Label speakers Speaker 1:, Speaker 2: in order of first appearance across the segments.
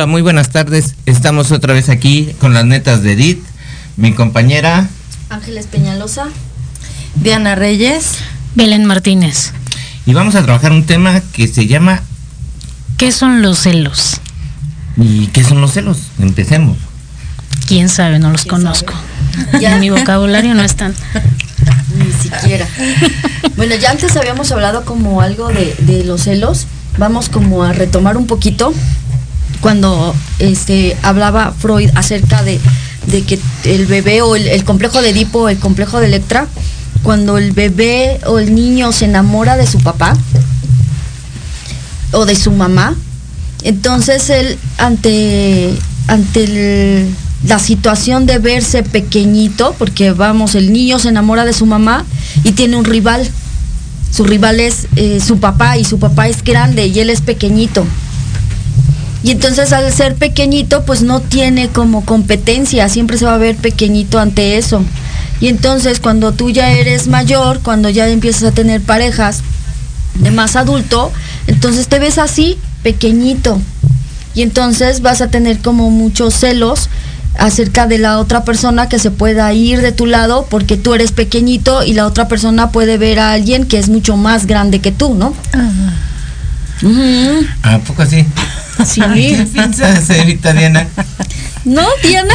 Speaker 1: Hola, muy buenas tardes. Estamos otra vez aquí con las netas de Edith, mi compañera.
Speaker 2: Ángeles Peñalosa.
Speaker 3: Diana Reyes.
Speaker 4: Belén Martínez.
Speaker 1: Y vamos a trabajar un tema que se llama
Speaker 4: ¿Qué son los celos?
Speaker 1: ¿Y qué son los celos? Empecemos.
Speaker 4: Quién sabe, no los conozco.
Speaker 2: Ya.
Speaker 4: En mi vocabulario no están.
Speaker 2: Ni siquiera. Bueno, ya antes habíamos hablado como algo de, de los celos. Vamos como a retomar un poquito cuando este hablaba Freud acerca de, de que el bebé o el, complejo de Edipo, el complejo de Electra, cuando el bebé o el niño se enamora de su papá o de su mamá, entonces él ante, ante la situación de verse pequeñito, porque vamos, el niño se enamora de su mamá y tiene un rival. Su rival es eh, su papá y su papá es grande y él es pequeñito. Y entonces al ser pequeñito, pues no tiene como competencia, siempre se va a ver pequeñito ante eso. Y entonces cuando tú ya eres mayor, cuando ya empiezas a tener parejas de más adulto, entonces te ves así, pequeñito. Y entonces vas a tener como muchos celos acerca de la otra persona que se pueda ir de tu lado porque tú eres pequeñito y la otra persona puede ver a alguien que es mucho más grande que tú, ¿no? Ujú.
Speaker 1: ¿A poco así?
Speaker 2: Sí.
Speaker 1: ¿Qué piensas, señorita Diana?
Speaker 2: ¿No, Diana?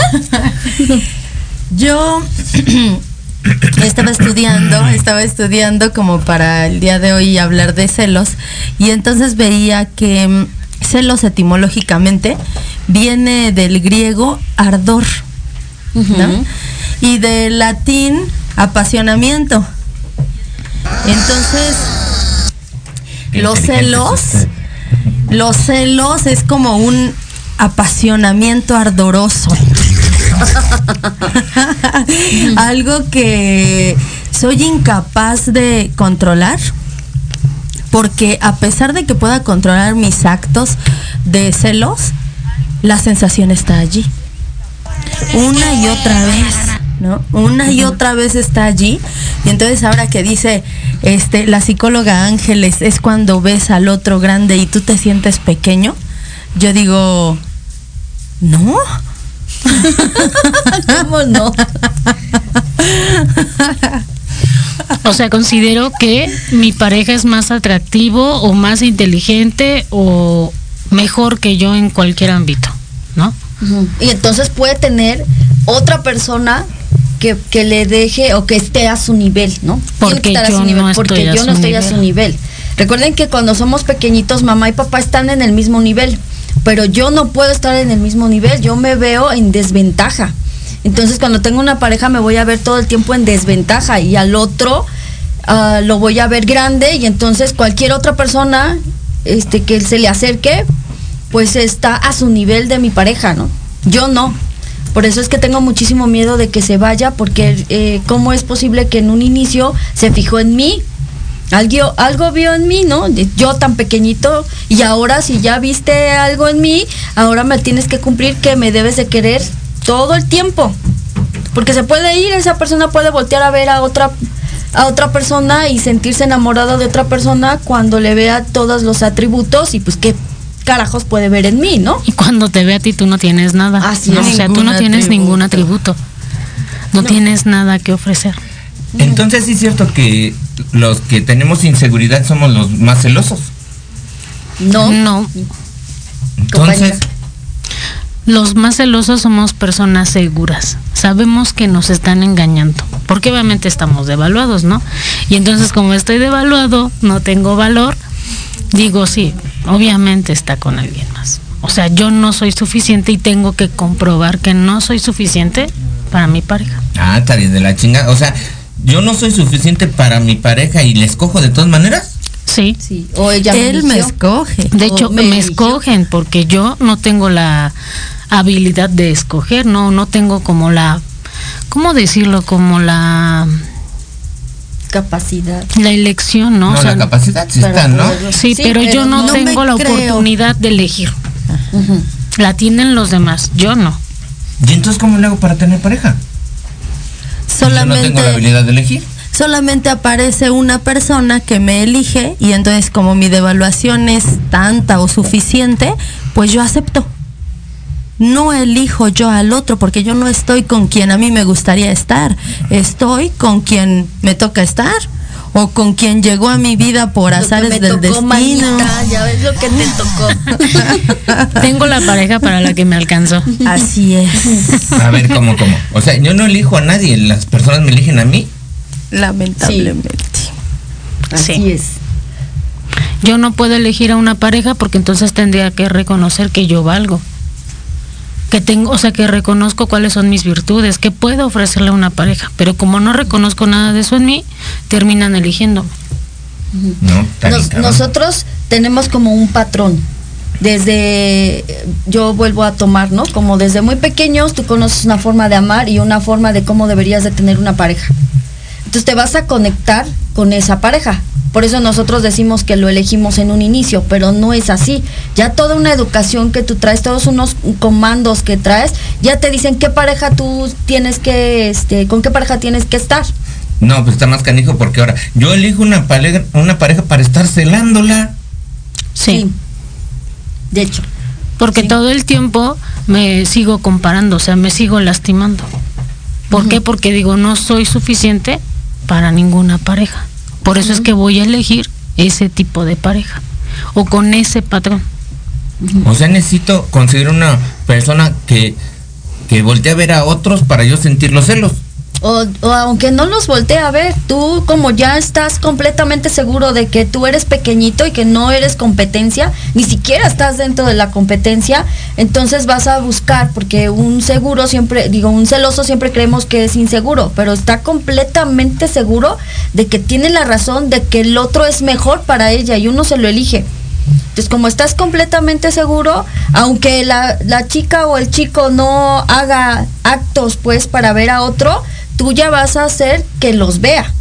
Speaker 3: Yo estaba estudiando, estaba estudiando como para el día de hoy hablar de celos y entonces veía que mm, celos etimológicamente viene del griego ardor, ¿no? Y del latín apasionamiento. Entonces, los celos, los celos es como un apasionamiento ardoroso. Algo que soy incapaz de controlar. Porque a pesar de que pueda controlar mis actos de celos, la sensación está allí. Una y otra vez, ¿no? Una y otra vez está allí. Y entonces ahora que dice este la psicóloga Ángeles es cuando ves al otro grande y tú te sientes pequeño, yo digo, no.
Speaker 2: ¿Cómo no?
Speaker 4: O sea, considero que mi pareja es más atractivo o más inteligente o mejor que yo en cualquier ámbito, ¿no?
Speaker 2: Y entonces puede tener otra persona que, que le deje o que esté a su nivel, ¿no? Tiene
Speaker 4: Porque
Speaker 2: que estar a
Speaker 4: yo
Speaker 2: su nivel,
Speaker 4: no
Speaker 2: porque
Speaker 4: estoy a
Speaker 2: yo
Speaker 4: su
Speaker 2: no estoy a su nivel. Recuerden que cuando somos pequeñitos, mamá y papá están en el mismo nivel, pero yo no puedo estar en el mismo nivel, yo me veo en desventaja. Entonces cuando tengo una pareja me voy a ver todo el tiempo en desventaja y al otro ah, lo voy a ver grande y entonces cualquier otra persona este, que se le acerque pues está a su nivel de mi pareja, ¿no? Yo no. Por eso es que tengo muchísimo miedo de que se vaya, porque eh, ¿cómo es posible que en un inicio se fijó en mí? Algo, algo vio en mí, ¿no? Yo tan pequeñito y ahora si ya viste algo en mí, ahora me tienes que cumplir que me debes de querer todo el tiempo. Porque se puede ir, esa persona puede voltear a ver a otra a otra persona y sentirse enamorado de otra persona cuando le vea todos los atributos y pues qué carajos puede ver en mí, ¿no?
Speaker 4: Y cuando te ve a ti tú no tienes nada.
Speaker 2: Así
Speaker 4: ¿no?
Speaker 2: es.
Speaker 4: O sea, tú no tienes ningún
Speaker 3: atributo.
Speaker 4: atributo. No, tienes nada que ofrecer.
Speaker 1: Entonces sí es cierto que los que tenemos inseguridad somos los más celosos.
Speaker 2: No.
Speaker 4: No,
Speaker 1: Entonces,
Speaker 2: Compañera.
Speaker 4: los más celosos somos personas seguras. Sabemos que nos están engañando. porque obviamente estamos devaluados, ¿no? Y entonces como estoy devaluado, no tengo valor, digo, sí, obviamente está con alguien más. O sea, yo no soy suficiente y tengo que comprobar que no soy suficiente para mi pareja.
Speaker 1: Ah, está bien de la chinga. O sea, yo no soy suficiente para mi pareja y le escojo de todas maneras.
Speaker 4: Sí.
Speaker 2: Sí, o ella
Speaker 3: Él me escoge.
Speaker 4: De hecho,
Speaker 2: me
Speaker 4: me, escogen porque yo no tengo la habilidad de escoger, no, no tengo como la, ¿cómo decirlo? Como la,
Speaker 2: capacidad.
Speaker 4: la elección, ¿no?
Speaker 1: No,
Speaker 4: O sea,
Speaker 1: la capacidad sí está, ¿no?
Speaker 4: sí, pero, yo no, tengo la
Speaker 3: creo.
Speaker 4: oportunidad de elegir. La tienen los demás, yo no.
Speaker 1: ¿Y entonces cómo le hago para tener pareja? Yo no tengo la
Speaker 3: Solamente,
Speaker 1: habilidad de elegir.
Speaker 3: solamente aparece una persona que me elige y entonces como mi devaluación es tanta o suficiente, pues yo acepto. No elijo yo al otro porque yo no estoy con quien a mí me gustaría estar. Estoy con quien me toca estar o con quien llegó a mi vida por
Speaker 2: Lo que
Speaker 3: azares
Speaker 2: me
Speaker 3: del
Speaker 2: tocó,
Speaker 3: destino.
Speaker 2: manita, ya ves lo que te tocó.
Speaker 4: Tengo la pareja para la que me alcanzó.
Speaker 3: Así es,
Speaker 1: A ver, ¿cómo, cómo? O sea, yo no elijo a nadie, las personas me eligen a mí.
Speaker 3: lamentablemente.
Speaker 2: Así
Speaker 4: Sí.
Speaker 2: es.
Speaker 4: Yo no puedo elegir a una pareja porque entonces tendría que reconocer que yo valgo. Que tengo, o sea, que reconozco cuáles son mis virtudes, que puedo ofrecerle a una pareja, pero como no reconozco nada de eso en mí, terminan eligiéndome.
Speaker 1: No,
Speaker 2: Nos- nosotros tenemos como un patrón. Desde, yo vuelvo a tomar, ¿no? Como desde muy pequeños tú conoces una forma de amar y una forma de cómo deberías de tener una pareja. Entonces te vas a conectar con esa pareja. Por eso nosotros decimos que lo elegimos en un inicio, pero no es así. Ya toda una educación que tú traes, todos unos comandos que traes, ya te dicen qué pareja tú tienes que, este, con qué pareja tienes que estar.
Speaker 1: No, pues está más canijo porque ahora yo elijo una pareja, una pareja para estar celándola.
Speaker 4: Sí.
Speaker 2: De hecho.
Speaker 4: Porque
Speaker 2: Sí.
Speaker 4: todo el tiempo me sigo comparando, o sea, me sigo lastimando. ¿Por qué? Porque digo, no soy suficiente para ninguna pareja. Por eso es que voy a elegir ese tipo de pareja o con ese patrón.
Speaker 1: O sea, necesito conseguir una persona que, que voltee a ver a otros para yo sentir los celos.
Speaker 2: O, aunque no los voltee a ver, tú como ya estás completamente seguro de que tú eres pequeñito y que no eres competencia, ni siquiera estás dentro de la competencia, entonces vas a buscar, porque un seguro siempre, digo, un celoso siempre creemos que es inseguro, pero está completamente seguro de que tiene la razón de que el otro es mejor para ella y uno se lo elige. Entonces, como estás completamente seguro, aunque la, la chica o el chico no haga actos, pues, para ver a otro, tú ya vas a hacer que los vea.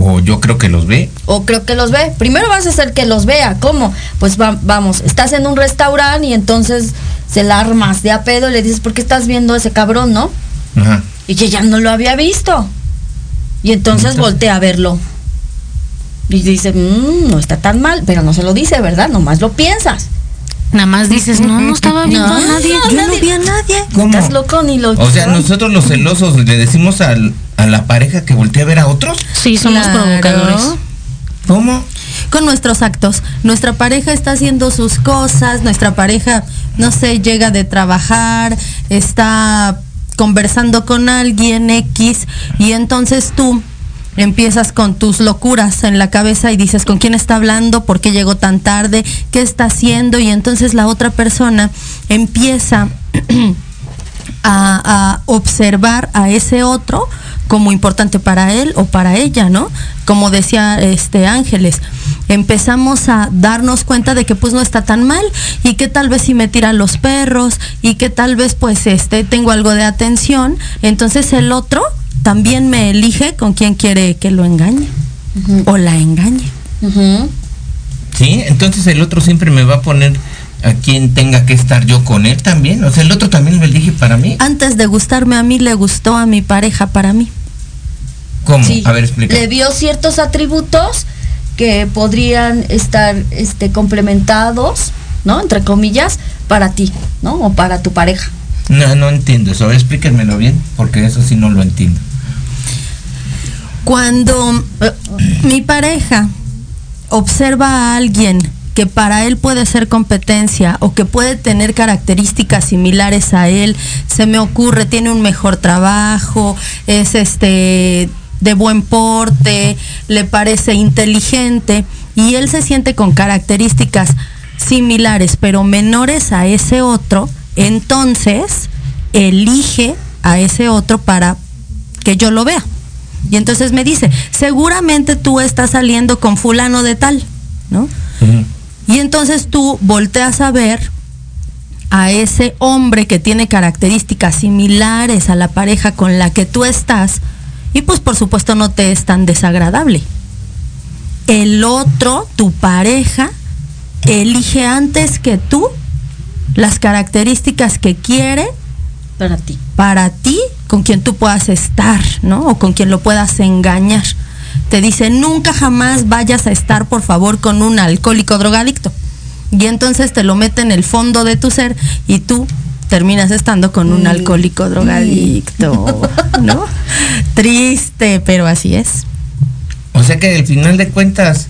Speaker 1: O yo creo que los ve.
Speaker 2: O creo que los ve. Primero vas a hacer que los vea. ¿Cómo? Pues va- vamos, estás en un restaurante y entonces se la armas de a pedo y le dices, ¿por qué estás viendo a ese cabrón, no?
Speaker 1: Ajá.
Speaker 2: Y que ya no lo había visto. Y entonces
Speaker 1: Entonces-
Speaker 2: voltea a verlo. Y dice, "Mm, no está tan mal, pero no se lo dice, ¿verdad? Nomás lo piensas.
Speaker 4: Nada más dices, no, no estaba viendo a nadie.
Speaker 3: Yo no vi a nadie.
Speaker 1: ¿Cómo?
Speaker 2: Estás loco ni lo
Speaker 1: O sea, nosotros los celosos le decimos al- a la pareja que voltee a ver a otros.
Speaker 4: Sí, somos
Speaker 3: Claro.
Speaker 4: provocadores.
Speaker 1: ¿Cómo?
Speaker 3: con nuestros actos. Nuestra pareja está haciendo sus cosas, nuestra pareja, no sé, llega de trabajar, está conversando con alguien X y entonces tú empiezas con tus locuras en la cabeza y dices con quién está hablando, por qué llegó tan tarde, qué está haciendo y entonces la otra persona empieza a, a observar a ese otro como importante para él o para ella, ¿no? Como decía este Ángeles, empezamos a darnos cuenta de que pues no está tan mal y que tal vez si me tiran los perros y que tal vez pues este tengo algo de atención, entonces el otro también me elige con quien quiere que lo engañe o la engañe.
Speaker 1: Sí, entonces el otro siempre me va a poner a quien tenga que estar yo con él también. O sea, el otro también me elige para mí.
Speaker 3: Antes de gustarme a mí le gustó a mi pareja para mí.
Speaker 1: ¿Cómo?
Speaker 2: Sí.
Speaker 1: A ver, explica.
Speaker 2: Le vio ciertos atributos que podrían estar este, complementados, ¿no? Entre comillas, para ti, ¿no? O para tu pareja.
Speaker 1: No, no entiendo eso. A ver, explíquenmelo bien, porque eso sí no lo entiendo.
Speaker 3: Cuando eh, mi pareja observa a alguien que para él puede ser competencia o que puede tener características similares a él, se me ocurre, tiene un mejor trabajo, es este de buen porte, le parece inteligente y él se siente con características similares pero menores a ese otro, entonces elige a ese otro para que yo lo vea. Y entonces me dice, seguramente tú estás saliendo con fulano de tal, ¿no? Y entonces tú volteas a ver a ese hombre que tiene características similares a la pareja con la que tú estás y pues por supuesto no te es tan desagradable. El otro, tu pareja, elige antes que tú las características que quiere
Speaker 2: para ti.
Speaker 3: Para ti, con quien tú puedas estar, ¿no? O con quien lo puedas engañar. Te dice, nunca jamás vayas a estar, por favor, con un alcohólico drogadicto. Y entonces te lo mete en el fondo de tu ser y tú terminas estando con un mm. alcohólico drogadicto, ¿no? Triste, pero así es.
Speaker 1: O sea que al final de cuentas,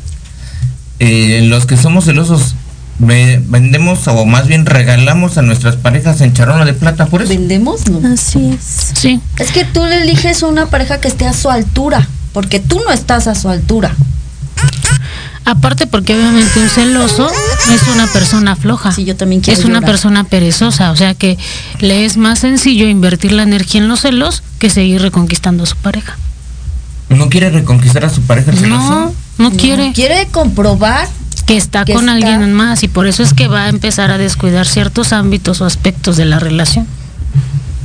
Speaker 1: eh, los que somos celosos vendemos o más bien regalamos a nuestras parejas en charona de plata por eso.
Speaker 2: ¿Vendemos? No.
Speaker 3: Así es.
Speaker 2: Sí. Es que tú le eliges una pareja que esté a su altura, porque tú no estás a su altura.
Speaker 4: Aparte porque obviamente un celoso es una persona floja.
Speaker 2: Sí, yo también quiero
Speaker 4: Es una persona perezosa, o sea que le es más sencillo invertir la energía en los celos que seguir reconquistando a su pareja.
Speaker 1: ¿No quiere reconquistar a su pareja el celoso?
Speaker 4: No, no quiere.
Speaker 2: Quiere comprobar
Speaker 4: que está con alguien más y por eso es que va a empezar a descuidar ciertos ámbitos o aspectos de la relación.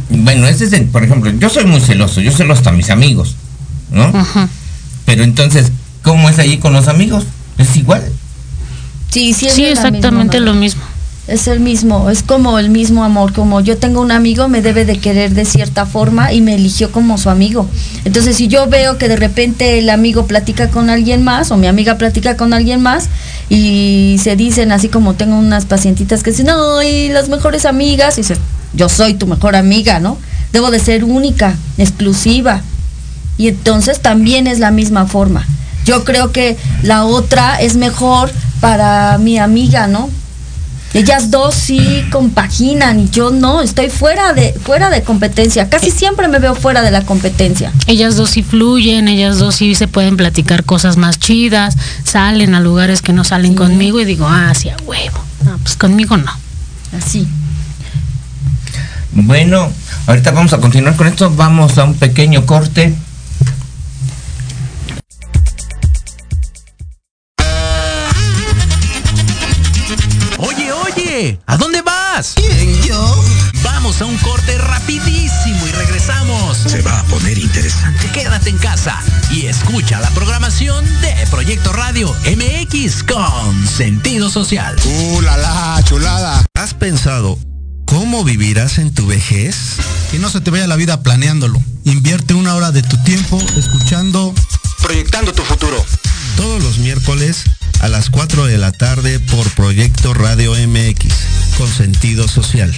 Speaker 1: Bueno, ese es el, por ejemplo, yo soy muy celoso, yo celo hasta a mis amigos, ¿no? Pero entonces, ¿cómo es allí con los amigos? ¿Es igual?
Speaker 2: Sí, sí,
Speaker 4: sí exactamente lo mismo
Speaker 2: es el mismo, es como el mismo amor, como yo tengo un amigo, me debe de querer de cierta forma y me eligió como su amigo. Entonces, si yo veo que de repente el amigo platica con alguien más o mi amiga platica con alguien más y se dicen así como tengo unas pacientitas que dicen, y las mejores amigas, y yo soy tu mejor amiga, ¿no? Debo de ser única, exclusiva. Y entonces también es la misma forma. Yo creo que la otra es mejor para mi amiga, ¿no? Ellas dos sí compaginan y yo no, estoy fuera de, fuera de competencia. Casi siempre me veo fuera de la competencia.
Speaker 4: Ellas dos sí fluyen, ellas dos sí se pueden platicar cosas más chidas, salen a lugares que no salen conmigo y digo, ah, sí, a huevo. No, pues conmigo no.
Speaker 2: Así.
Speaker 1: Bueno, ahorita vamos a continuar con esto, vamos a un pequeño corte
Speaker 5: ¿A dónde vas? ¿Quién, yo? Vamos a un corte rapidísimo y regresamos.
Speaker 6: Se va a poner interesante.
Speaker 5: Quédate en casa y escucha la programación de Proyecto Radio MX con sentido social.
Speaker 7: ¡Uh, la, la chulada!
Speaker 6: ¿Has pensado cómo vivirás en tu vejez?
Speaker 7: Que no se te vaya la vida planeándolo. Invierte una hora de tu tiempo escuchando Proyectando tu futuro.
Speaker 6: Todos los miércoles a las 4 de la tarde por Proyecto Radio MX, con sentido social.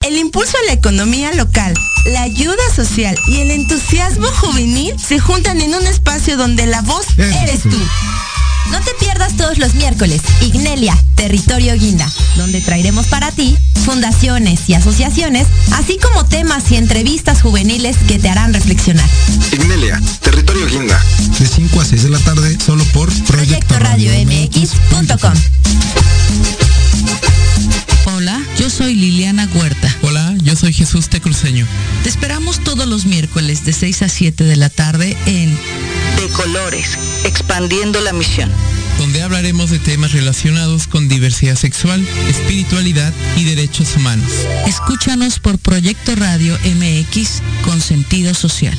Speaker 8: El impulso a la economía local, la ayuda social y el entusiasmo juvenil se juntan en un espacio donde la voz eres tú. No te pierdas todos los miércoles Ignelia, Territorio Guinda, donde traeremos para ti fundaciones y asociaciones, así como temas y entrevistas juveniles que te harán reflexionar.
Speaker 7: Ignelia, Territorio Guinda, de 5 a 6 de la tarde, solo por
Speaker 8: Proyecto Radio MX.com.
Speaker 9: Hola, yo soy Liliana Huerta.
Speaker 10: Yo soy Jesús Tecruceño.
Speaker 9: Te esperamos todos los miércoles de 6 a 7 de la tarde en De Colores, expandiendo la misión.
Speaker 10: Donde hablaremos de temas relacionados con diversidad sexual, espiritualidad y derechos humanos.
Speaker 9: Escúchanos por Proyecto Radio MX con sentido social.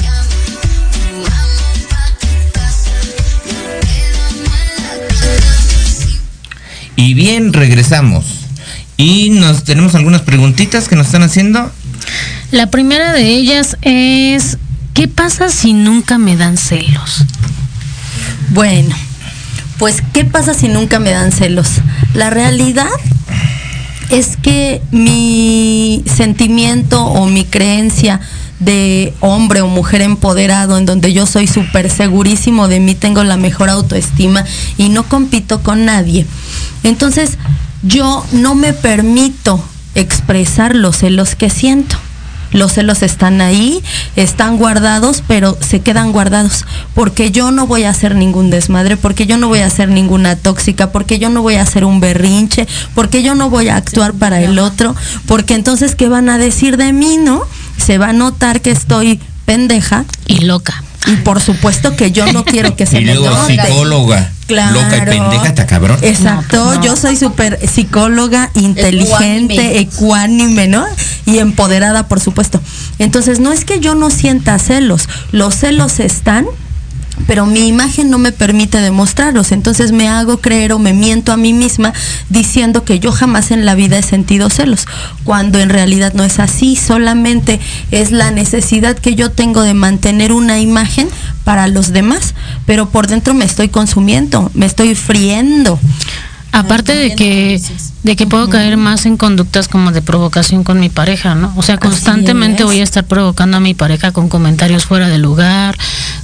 Speaker 1: Y bien, regresamos. Y nos tenemos algunas preguntitas que nos están haciendo.
Speaker 4: La primera de ellas es, ¿qué pasa si nunca me dan celos?
Speaker 3: Bueno, pues ¿qué pasa si nunca me dan celos? La realidad es que mi sentimiento o mi creencia de hombre o mujer empoderado, en donde yo soy súper segurísimo de mí, tengo la mejor autoestima y no compito con nadie. Entonces, yo no me permito expresar los celos que siento. Los celos están ahí, están guardados, pero se quedan guardados. Porque yo no voy a hacer ningún desmadre, porque yo no voy a hacer ninguna tóxica, porque yo no voy a hacer un berrinche, porque yo no voy a actuar para el otro, porque entonces, ¿qué van a decir de mí, no? Se va a notar que estoy pendeja.
Speaker 4: Y loca.
Speaker 3: Y por supuesto que yo no quiero que se
Speaker 1: y
Speaker 3: me
Speaker 1: luego
Speaker 3: note.
Speaker 1: psicóloga.
Speaker 3: Claro.
Speaker 1: Loca y pendeja, está cabrón.
Speaker 3: Exacto,
Speaker 4: No, no.
Speaker 3: yo soy súper psicóloga, inteligente, ecuánime, ¿no? Y empoderada, por supuesto. Entonces, no es que yo no sienta celos, los celos están, pero mi imagen no me permite demostrarlos. Entonces me hago creer o me miento a mí misma diciendo que yo jamás en la vida he sentido celos, cuando en realidad no es así, solamente es la necesidad que yo tengo de mantener una imagen para los demás, pero por dentro me estoy consumiendo, me estoy friendo.
Speaker 4: Aparte de que, de que puedo caer más en conductas como de provocación con mi pareja, ¿no? O sea, constantemente voy a estar provocando a mi pareja con comentarios fuera de lugar,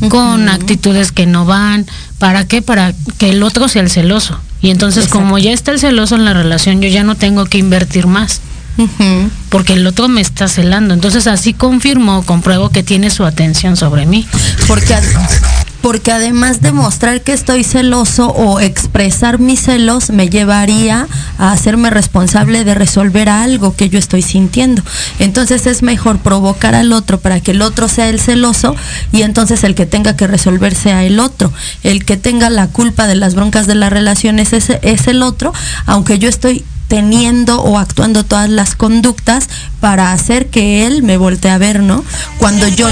Speaker 4: con actitudes que no van. ¿Para qué? Para que el otro sea el celoso. Y entonces,
Speaker 3: Exacto.
Speaker 4: como ya está el celoso en la relación, yo ya no tengo que invertir más. Porque el otro me está celando. Entonces, así confirmo, compruebo que tiene su atención sobre mí.
Speaker 3: Porque, porque además de mostrar que estoy celoso o expresar mis celos me llevaría a hacerme responsable de resolver algo que yo estoy sintiendo. Entonces es mejor provocar al otro para que el otro sea el celoso y entonces el que tenga que resolver sea el otro. El que tenga la culpa de las broncas de la relación es, es el otro, aunque yo estoy teniendo o actuando todas las conductas para hacer que él me voltee a ver, ¿no? Cuando yo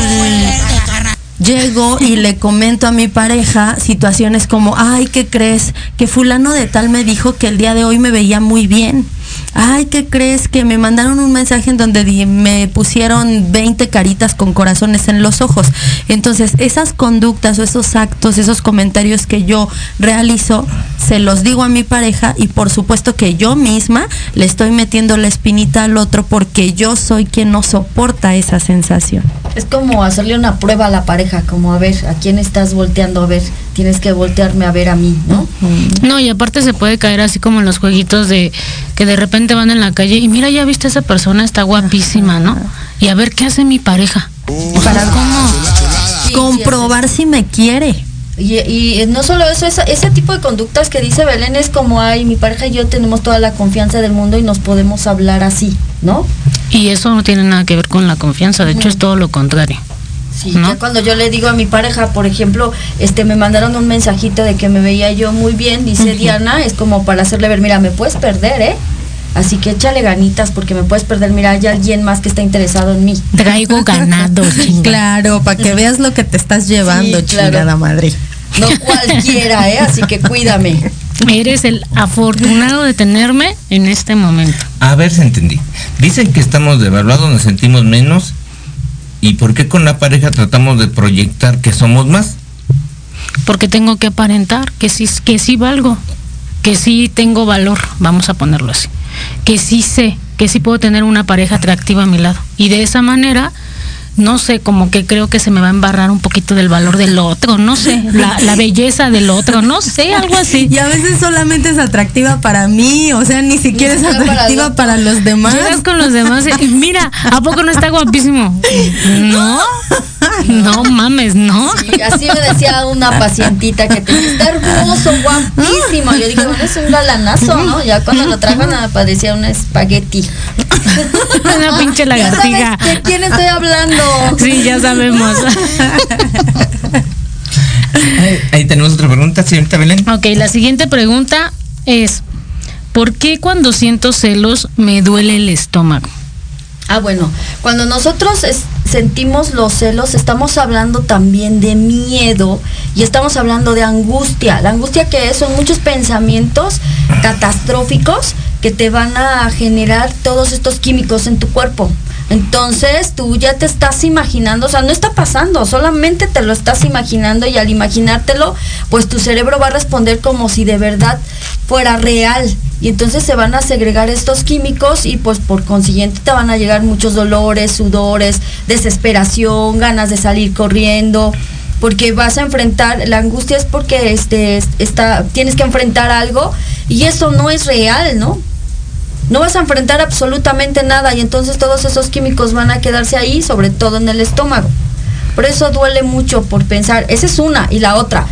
Speaker 3: llego y le comento a mi pareja situaciones como, ay, ¿qué crees? Que fulano de tal me dijo que el día de hoy me veía muy bien. Ay, ¿qué crees? Que me mandaron un mensaje en donde me pusieron 20 caritas con corazones en los ojos. Entonces, esas conductas o esos actos, esos comentarios que yo realizo, se los digo a mi pareja y por supuesto que yo misma le estoy metiendo la espinita al otro porque yo soy quien no soporta esa sensación.
Speaker 2: Es como hacerle una prueba a la pareja, como a ver, ¿a quién estás volteando a ver? Tienes que voltearme a ver a mí, ¿no?
Speaker 4: No, y aparte se puede caer así como en los jueguitos de que de repente van en la calle y mira, ya viste a esa persona, está guapísima, ¿no? Y a ver qué hace mi pareja.
Speaker 3: Para
Speaker 2: Sí,
Speaker 3: comprobar si me quiere.
Speaker 2: Y, y no solo eso, esa- ese tipo de conductas que dice Belén es como, ay, mi pareja y yo tenemos toda la confianza del mundo y nos podemos hablar así, ¿no?
Speaker 4: Y eso no tiene nada que ver con la confianza, de hecho es todo lo contrario.
Speaker 2: Sí,
Speaker 4: ¿No?
Speaker 2: ya cuando yo le digo a mi pareja, por ejemplo, este me mandaron un mensajito de que me veía yo muy bien, dice Diana, es como para hacerle ver, mira, me puedes perder, ¿eh? Así que échale ganitas porque me puedes perder, mira, hay alguien más que está interesado en mí.
Speaker 4: Traigo ganado, chinga.
Speaker 3: Claro, para que veas lo que te estás llevando,
Speaker 2: Sí, claro.
Speaker 3: chingada madre.
Speaker 2: No cualquiera, ¿eh? Así que cuídame.
Speaker 4: Eres el afortunado de tenerme en este momento.
Speaker 1: A ver si entendí. Dicen que estamos devaluados, nos sentimos menos. ¿Y por qué con la pareja tratamos de proyectar que somos más?
Speaker 4: Porque tengo que aparentar que sí, que sí valgo, que sí tengo valor, vamos a ponerlo así. Que sí sé, que sí puedo tener una pareja atractiva a mi lado. Y de esa manera, no sé, como que creo que se me va a embarrar un poquito del valor del otro, no sé, la, la belleza del otro, no sé, algo así.
Speaker 3: Y a veces solamente es atractiva para mí, o sea, ni siquiera es
Speaker 2: para
Speaker 3: atractiva
Speaker 2: el
Speaker 3: para, los demás.
Speaker 4: Llegas con los demás y mira, ¿a poco no está guapísimo? No, no mames, no.
Speaker 2: Y así me decía una pacientita que te está hermoso, guapísimo. Yo dije, bueno, es un galanazo, ¿no? Ya cuando lo trajo nada parecía un espagueti.
Speaker 4: Una pinche
Speaker 2: ¿Ya
Speaker 4: lagartija.
Speaker 2: sabes de quién estoy hablando?
Speaker 4: Sí, ya sabemos.
Speaker 1: ahí, ahí tenemos otra pregunta, señorita Belén.
Speaker 4: Ok, la siguiente pregunta es, ¿por qué cuando siento celos me duele el estómago?
Speaker 2: Ah, bueno, cuando nosotros sentimos los celos, estamos hablando también de miedo y estamos hablando de angustia. La angustia que es, son muchos pensamientos catastróficos que te van a generar todos estos químicos en tu cuerpo. Entonces tú ya te estás imaginando, o sea, no está pasando, solamente te lo estás imaginando y al imaginártelo, pues tu cerebro va a responder como si de verdad fuera real. Y entonces se van a segregar estos químicos y pues por consiguiente te van a llegar muchos dolores, sudores, desesperación, ganas de salir corriendo, porque vas a enfrentar, la angustia es porque este, está, tienes que enfrentar algo y eso no es real, ¿no? no vas a enfrentar absolutamente nada y entonces todos esos químicos van a quedarse ahí, sobre todo en el estómago. Por eso duele mucho por pensar, esa es una y la otra.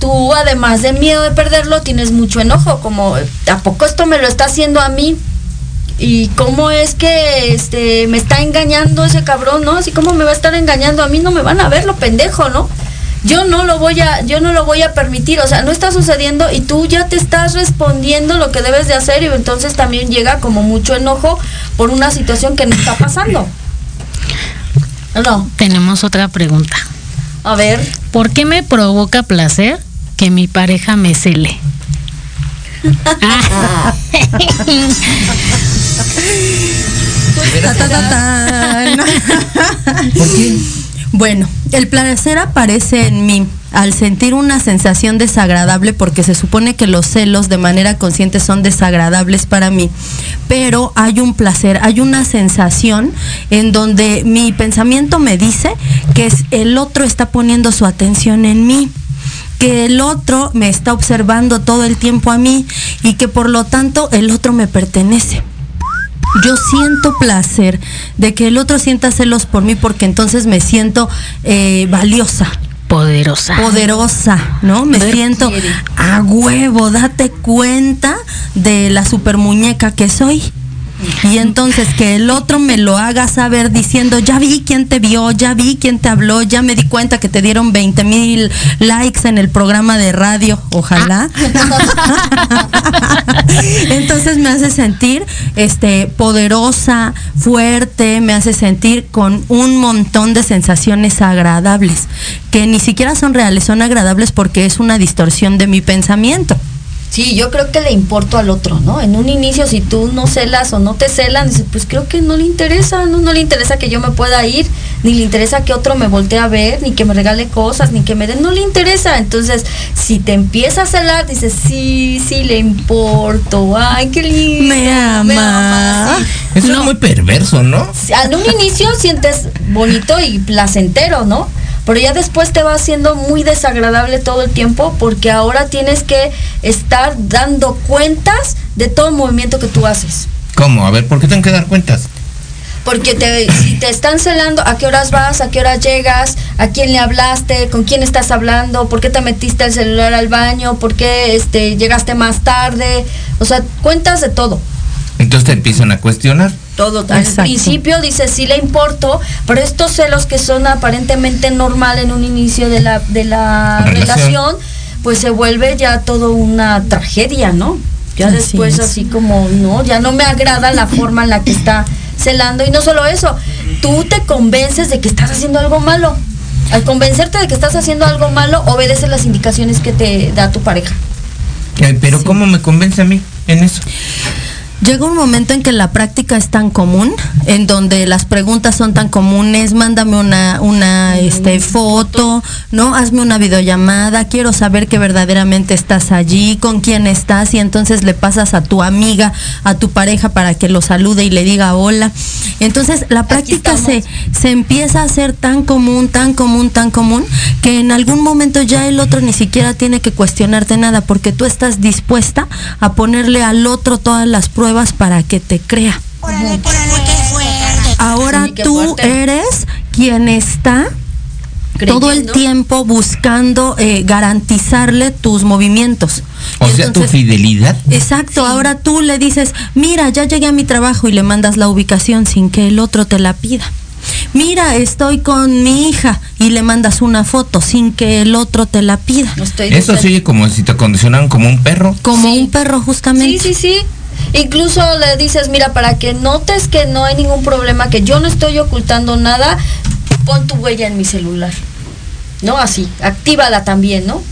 Speaker 2: Tú además de miedo de perderlo, tienes mucho enojo, como ¿a poco esto me lo está haciendo a mí? ¿Y cómo es que este me está engañando ese cabrón, no? Así como me va a estar engañando a mí, no me van a ver lo pendejo, ¿no? yo no lo voy a yo no lo voy a permitir o sea no está sucediendo y tú ya te estás respondiendo lo que debes de hacer y entonces también llega como mucho enojo por una situación que no está pasando no
Speaker 4: Tenemos otra pregunta.
Speaker 2: a ver
Speaker 4: ¿Por qué me provoca placer que mi pareja me cele? Ah.
Speaker 3: Tan. Bueno, el placer aparece en mí al sentir una sensación desagradable porque se supone que los celos de manera consciente son desagradables para mí, pero hay un placer, hay una sensación en donde mi pensamiento me dice que es- el otro está poniendo su atención en mí que el otro me está observando todo el tiempo a mí y que por lo tanto el otro me pertenece. Yo siento placer de que el otro sienta celos por mí porque entonces me siento eh, valiosa.
Speaker 4: Poderosa.
Speaker 3: Poderosa, ¿no? Me siento a huevo, date cuenta de la super muñeca que soy. Y entonces que el otro me lo haga saber diciendo, ya vi quién te vio, ya vi quién te habló, ya me di cuenta que te dieron 20 mil likes en el programa de radio, ojalá. Entonces me hace sentir este poderosa, fuerte, me hace sentir con un montón de sensaciones agradables, que ni siquiera son reales, son agradables porque es una distorsión de mi pensamiento.
Speaker 2: Sí, yo creo que le importo al otro, ¿no? En un inicio, si tú no celas o no te celan, dices, pues creo que no le interesa, ¿no? No le interesa que yo me pueda ir, ni le interesa que otro me voltee a ver, ni que me regale cosas, ni que me den, no le interesa. Entonces, si te empieza a celar, dices, sí, sí, le importo, ay, qué lindo.
Speaker 3: Me ama.
Speaker 1: Eso es muy perverso, ¿no?
Speaker 2: En un inicio sientes bonito y placentero, ¿no? Pero ya después te va haciendo muy desagradable todo el tiempo porque ahora tienes que estar dando cuentas de todo el movimiento que tú haces.
Speaker 1: ¿Cómo? A ver, ¿por qué tengo que dar cuentas?
Speaker 2: Porque te, si te están celando, ¿a qué horas vas? ¿A qué horas llegas? ¿A quién le hablaste? ¿Con quién estás hablando? ¿Por qué te metiste el celular al baño? ¿Por qué este, llegaste más tarde? O sea, cuentas de todo.
Speaker 1: Entonces te empiezan a cuestionar.
Speaker 2: Todo. Al
Speaker 3: Exacto.
Speaker 2: principio dices sí le importo, pero estos celos que son aparentemente normal en un inicio de la, de la
Speaker 1: Relación.
Speaker 2: relación, pues se vuelve ya todo una tragedia, ¿no? Ya
Speaker 3: Así
Speaker 2: después
Speaker 3: es.
Speaker 2: así como, no, ya no me agrada la forma en la que está celando. Y no solo eso, tú te convences de que estás haciendo algo malo. Al convencerte de que estás haciendo algo malo, obedeces las indicaciones que te da tu pareja.
Speaker 1: Pero ¿cómo me convence a mí en eso?
Speaker 3: Llega un momento en que la práctica es tan común, en donde las preguntas son tan comunes, mándame una, una este, foto, ¿no? Hazme una videollamada, quiero saber que verdaderamente estás allí, con quién estás, y entonces le pasas a tu amiga, a tu pareja para que lo salude y le diga hola. Entonces la práctica se, se empieza a hacer tan común, tan común, tan común, que en algún momento ya el otro ni siquiera tiene que cuestionarte nada, porque tú estás dispuesta a ponerle al otro todas las pruebas para que te crea. Ahora tú eres quien está todo el tiempo buscando eh, garantizarle tus movimientos.
Speaker 1: O
Speaker 3: Y
Speaker 1: sea, tu fidelidad.
Speaker 3: Exacto, ahora tú le dices, mira, ya llegué a mi trabajo y le mandas la ubicación sin que el otro te la pida. mira, estoy con mi hija y le mandas una foto sin que el otro te la pida.
Speaker 1: Eso sí, como si te condicionan como un perro.
Speaker 3: Como un perro justamente.
Speaker 2: Sí, sí, sí. Incluso le dices, mira, para que notes que no hay ningún problema, que yo no estoy ocultando nada, pon tu huella en mi celular. ¿No? Así, actívala también, ¿no?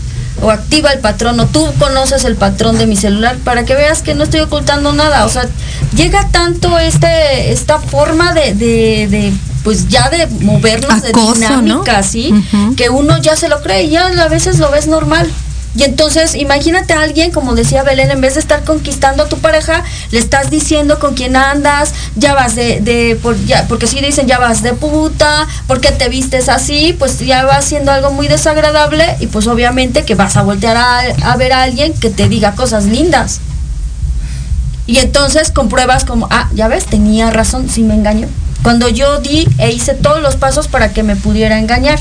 Speaker 2: O activa el patrón, o tú conoces el patrón de mi celular para que veas que no estoy ocultando nada. O sea, llega tanto este, esta forma de, de, pues ya de movernos de dinámica, ¿sí? Que uno ya se lo cree y ya a veces lo ves normal. Y entonces, imagínate a alguien, como decía Belén, en vez de estar conquistando a tu pareja, le estás diciendo con quién andas, ya vas de, de por, ya, porque si dicen ya vas de puta, porque te vistes así, pues ya va siendo algo muy desagradable y pues obviamente que vas a voltear a, a ver a alguien que te diga cosas lindas. Y entonces compruebas como, ah, ya ves, tenía razón, sí me engañó. Cuando yo di e hice todos los pasos para que me pudiera engañar.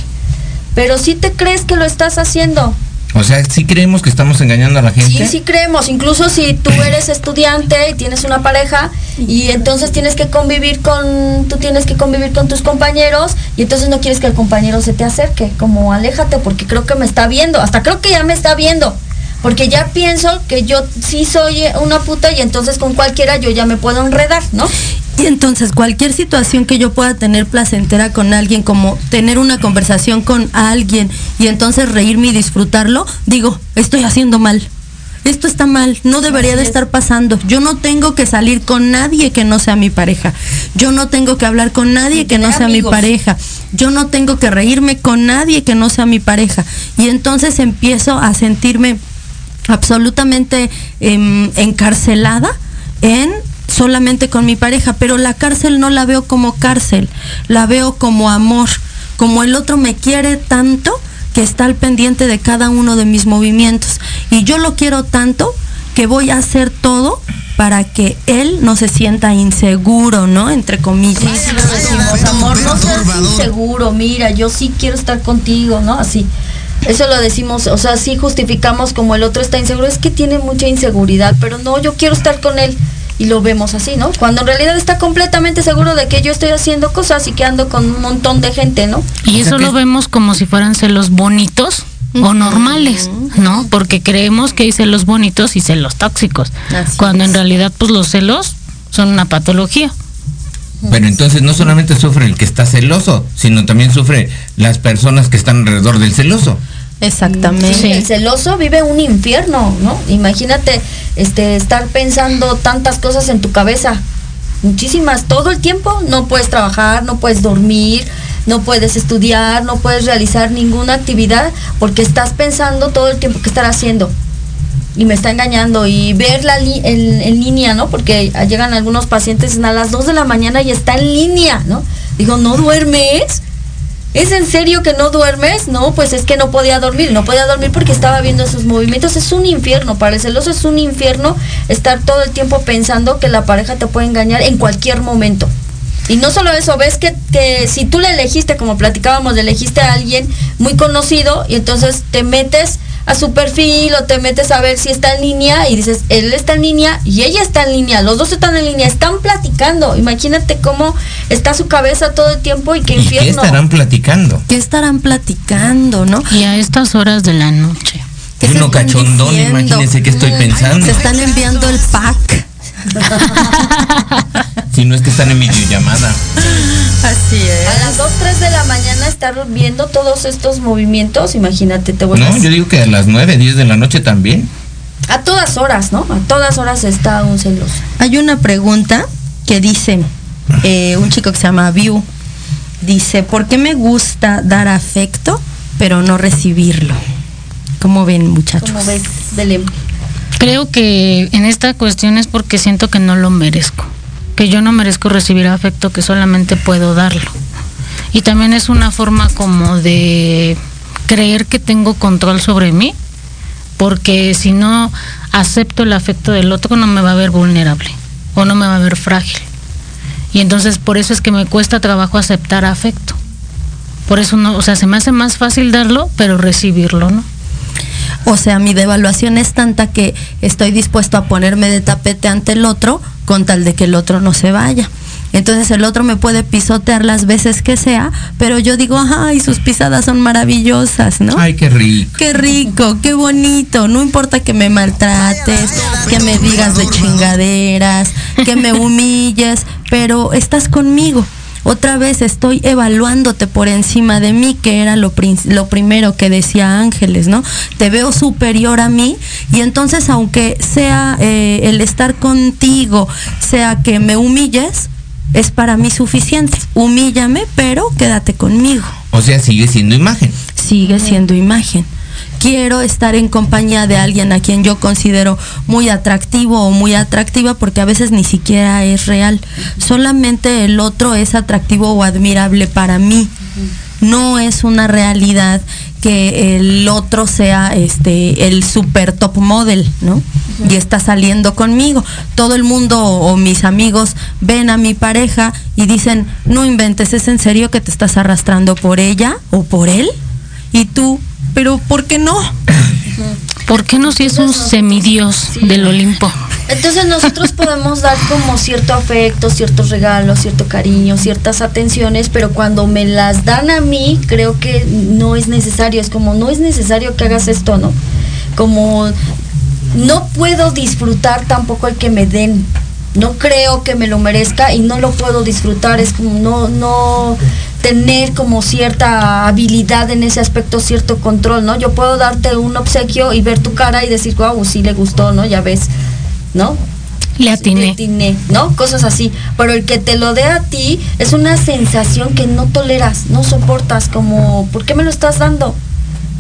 Speaker 2: Pero si te crees que lo estás haciendo,
Speaker 1: o sea, sí creemos que estamos engañando a la gente.
Speaker 2: Sí, sí creemos. Incluso si tú eres estudiante y tienes una pareja y entonces tienes que convivir con, tú tienes que convivir con tus compañeros y entonces no quieres que el compañero se te acerque, como aléjate porque creo que me está viendo, hasta creo que ya me está viendo. Porque ya pienso que yo sí soy una puta y entonces con cualquiera yo ya me puedo enredar, ¿no?
Speaker 3: Y entonces cualquier situación que yo pueda tener placentera con alguien, como tener una conversación con alguien y entonces reírme y disfrutarlo, digo, estoy haciendo mal. Esto está mal, no debería de estar pasando. Yo no tengo que salir con nadie que no sea mi pareja. Yo no tengo que hablar con nadie que no sea mi pareja. Yo no tengo que reírme con nadie que no sea mi pareja. Y entonces empiezo a sentirme absolutamente em, encarcelada en solamente con mi pareja, pero la cárcel no la veo como cárcel, la veo como amor, como el otro me quiere tanto que está al pendiente de cada uno de mis movimientos. Y yo lo quiero tanto que voy a hacer todo para que él no se sienta inseguro, ¿no? Entre comillas.
Speaker 2: Sí, amor, no seas inseguro, mira, yo sí quiero estar contigo, ¿no? Así. Eso lo decimos, o sea, sí justificamos como el otro está inseguro, es que tiene mucha inseguridad, pero no, yo quiero estar con él y lo vemos así, ¿no? Cuando en realidad está completamente seguro de que yo estoy haciendo cosas y que ando con un montón de gente, ¿no?
Speaker 4: Y eso lo vemos como si fueran celos bonitos o normales, ¿no? Porque creemos que hay celos bonitos y celos tóxicos, cuando en realidad pues los celos son una patología.
Speaker 1: Pero entonces no solamente sufre el que está celoso, sino también sufre las personas que están alrededor del celoso.
Speaker 3: Exactamente.
Speaker 2: El celoso vive un infierno, ¿no? Imagínate este estar pensando tantas cosas en tu cabeza. Muchísimas, todo el tiempo. No puedes trabajar, no puedes dormir, no puedes estudiar, no puedes realizar ninguna actividad porque estás pensando todo el tiempo que estar haciendo. Y me está engañando. Y verla en, en, línea, ¿no? Porque llegan algunos pacientes a las 2 de la mañana y está en línea, ¿no? Digo, ¿no duermes? ¿Es en serio que no duermes? No, pues es que no podía dormir. No podía dormir porque estaba viendo sus movimientos. Es un infierno. Para el celoso es un infierno estar todo el tiempo pensando que la pareja te puede engañar en cualquier momento. Y no solo eso, ves que, que si tú le elegiste, como platicábamos, le elegiste a alguien muy conocido y entonces te metes a su perfil o te metes a ver si está en línea y dices, él está en línea y ella está en línea, los dos están en línea, están platicando. Imagínate cómo está su cabeza todo el tiempo y qué infierno.
Speaker 1: ¿Qué estarán platicando?
Speaker 3: ¿Qué estarán platicando, no?
Speaker 4: Y a estas horas de la noche.
Speaker 1: Uno cachondón, imagínense qué estoy pensando.
Speaker 3: Se están enviando el pack.
Speaker 1: si no es que están en videollamada.
Speaker 3: Así es.
Speaker 2: A las 2, 3 de la mañana estar viendo todos estos movimientos, imagínate, te
Speaker 1: No, yo digo que a las 9, 10 de la noche también.
Speaker 2: A todas horas, ¿no? A todas horas está un celoso.
Speaker 3: Hay una pregunta que dice, eh, un chico que se llama View, dice, ¿por qué me gusta dar afecto, pero no recibirlo? ¿Cómo ven, muchachos?
Speaker 2: ¿Cómo ves, Belén?
Speaker 4: Creo que en esta cuestión es porque siento que no lo merezco que yo no merezco recibir afecto, que solamente puedo darlo. Y también es una forma como de creer que tengo control sobre mí, porque si no acepto el afecto del otro no me va a ver vulnerable o no me va a ver frágil. Y entonces por eso es que me cuesta trabajo aceptar afecto. Por eso no, o sea, se me hace más fácil darlo, pero recibirlo, ¿no?
Speaker 3: O sea, mi devaluación es tanta que estoy dispuesto a ponerme de tapete ante el otro con tal de que el otro no se vaya. Entonces el otro me puede pisotear las veces que sea, pero yo digo, ay, sus pisadas son maravillosas, ¿no?
Speaker 1: Ay, qué rico.
Speaker 3: Qué rico, qué bonito. No importa que me maltrates, que me digas de chingaderas, que me humilles, pero estás conmigo. Otra vez estoy evaluándote por encima de mí, que era lo, lo primero que decía Ángeles, ¿no? Te veo superior a mí y entonces aunque sea eh, el estar contigo, sea que me humilles, es para mí suficiente. Humíllame, pero quédate conmigo.
Speaker 1: O sea, sigue siendo imagen.
Speaker 3: Sigue siendo imagen quiero estar en compañía de alguien a quien yo considero muy atractivo o muy atractiva porque a veces ni siquiera es real. Solamente el otro es atractivo o admirable para mí. No es una realidad que el otro sea este el super top model, ¿no? Y está saliendo conmigo. Todo el mundo o, mis amigos ven a mi pareja y dicen, "No inventes, ¿es en serio que te estás arrastrando por ella o por él?" Y tú pero ¿por qué no?
Speaker 4: ¿Por qué no si es un semidios del Olimpo?
Speaker 2: Entonces nosotros podemos dar como cierto afecto, ciertos regalos, cierto cariño, ciertas atenciones, pero cuando me las dan a mí, creo que no es necesario, es como no es necesario que hagas esto, ¿no? Como no puedo disfrutar tampoco el que me den. No creo que me lo merezca y no lo puedo disfrutar, es como no no tener como cierta habilidad en ese aspecto, cierto control, ¿no? Yo puedo darte un obsequio y ver tu cara y decir, wow, sí le gustó, ¿no? Ya ves, ¿no?
Speaker 4: Le atiné.
Speaker 2: Le atiné, ¿no? Cosas así. Pero el que te lo dé a ti es una sensación que no toleras, no soportas, como, ¿por qué me lo estás dando?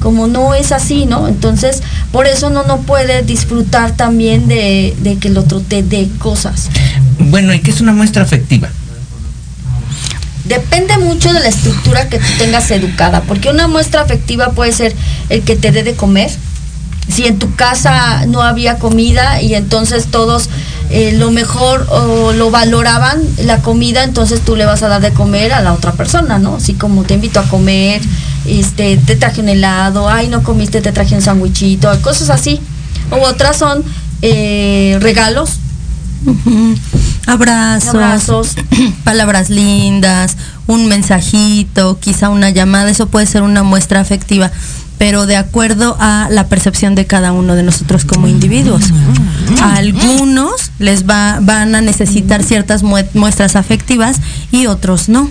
Speaker 2: Como no es así, ¿no? Entonces, por eso no no puede disfrutar también de, de que el otro te dé cosas.
Speaker 1: Bueno, ¿y qué es una muestra afectiva?
Speaker 2: Depende mucho de la estructura que tú tengas educada, porque una muestra afectiva puede ser el que te dé de comer. Si en tu casa no había comida y entonces todos eh, lo mejor o lo valoraban la comida, entonces tú le vas a dar de comer a la otra persona, ¿no? Así como te invito a comer, este, te traje un helado, ay, no comiste, te traje un sandwichito, cosas así. O otras son eh, regalos,
Speaker 3: Abrazos, palabras lindas, un mensajito, quizá una llamada, eso puede ser una muestra afectiva, pero de acuerdo a la percepción de cada uno de nosotros como individuos. A algunos les va, van a necesitar ciertas muestras afectivas y otros no.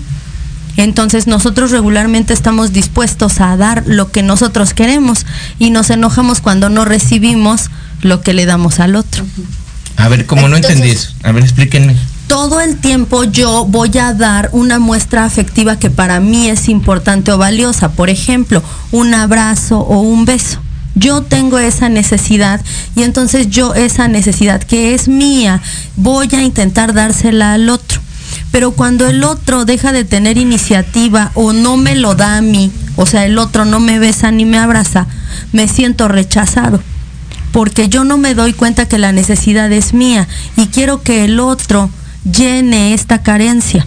Speaker 3: Entonces nosotros regularmente estamos dispuestos a dar lo que nosotros queremos y nos enojamos cuando no recibimos lo que le damos al otro.
Speaker 1: A ver, como no entendí eso. A ver, explíquenme.
Speaker 3: Todo el tiempo yo voy a dar una muestra afectiva que para mí es importante o valiosa. Por ejemplo, un abrazo o un beso. Yo tengo esa necesidad y entonces yo esa necesidad que es mía voy a intentar dársela al otro. Pero cuando el otro deja de tener iniciativa o no me lo da a mí, o sea, el otro no me besa ni me abraza, me siento rechazado porque yo no me doy cuenta que la necesidad es mía y quiero que el otro llene esta carencia.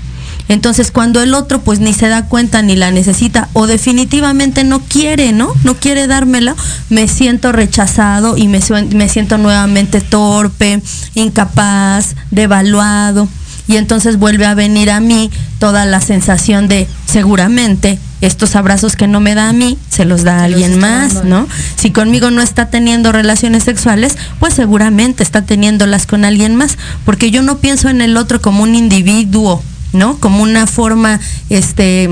Speaker 3: Entonces, cuando el otro pues ni se da cuenta ni la necesita o definitivamente no quiere, ¿no? No quiere dármela, me siento rechazado y me, me siento nuevamente torpe, incapaz, devaluado. Y entonces vuelve a venir a mí toda la sensación de seguramente estos abrazos que no me da a mí, se los da a alguien más, ¿no? Si conmigo no está teniendo relaciones sexuales, pues seguramente está teniéndolas con alguien más, porque yo no pienso en el otro como un individuo, ¿no? Como una forma, este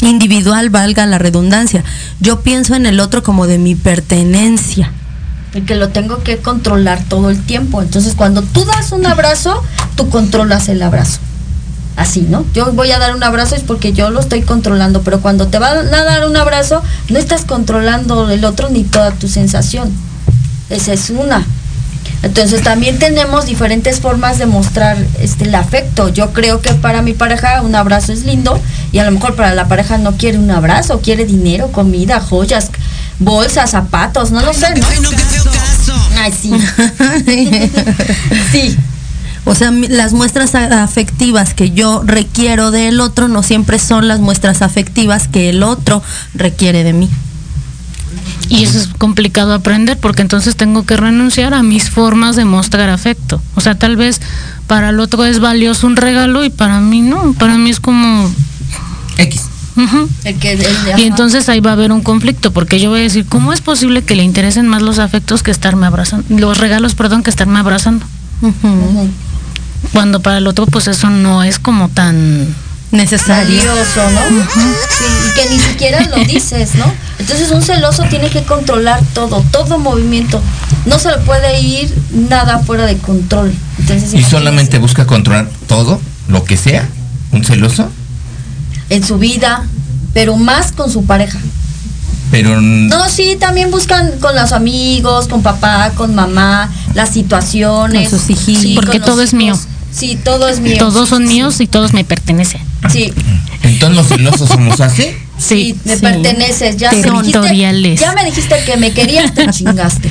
Speaker 3: individual, valga la redundancia. Yo pienso en el otro como de mi pertenencia.
Speaker 2: Y que lo tengo que controlar todo el tiempo. Entonces, cuando tú das un abrazo, tú controlas el abrazo así, ¿no? Yo voy a dar un abrazo es porque yo lo estoy controlando, pero cuando te van a dar un abrazo, no estás controlando el otro ni toda tu sensación. Esa es una. Entonces también tenemos diferentes formas de mostrar este el afecto. Yo creo que para mi pareja un abrazo es lindo y a lo mejor para la pareja no quiere un abrazo, quiere dinero, comida, joyas, bolsas, zapatos, no lo sé, ¿no? Ay, no, caso. Ay, sí.
Speaker 3: sí. O sea, las muestras afectivas que yo requiero del otro no siempre son las muestras afectivas que el otro requiere de mí.
Speaker 4: Y eso es complicado aprender porque entonces tengo que renunciar a mis formas de mostrar afecto. O sea, tal vez para el otro es valioso un regalo y para mí no. Para mí es como...
Speaker 1: X.
Speaker 4: y entonces ahí va a haber un conflicto porque yo voy a decir, ¿cómo es posible que le interesen más los afectos que estarme abrazando? Los regalos, perdón, que estarme abrazando. Cuando para el otro pues eso no es como tan
Speaker 2: necesario. ¿no? y que ni siquiera lo dices, ¿no? Entonces un celoso tiene que controlar todo, todo movimiento. No se le puede ir nada fuera de control.
Speaker 1: ¿Y solamente busca controlar todo, lo que sea? ¿Un celoso?
Speaker 2: En su vida, pero más con su pareja.
Speaker 1: Pero
Speaker 2: no, sí, también buscan con los amigos, con papá, con mamá, las situaciones.
Speaker 3: Con sus hijos.
Speaker 4: porque todo es mío.
Speaker 2: Sí, todo es mío.
Speaker 4: Todos son míos y todos me pertenecen.
Speaker 2: Sí.
Speaker 1: Entonces los celosos somos así.
Speaker 2: Sí, me perteneces. Ya,
Speaker 4: Territoriales.
Speaker 2: ya me dijiste que me querías, te chingaste.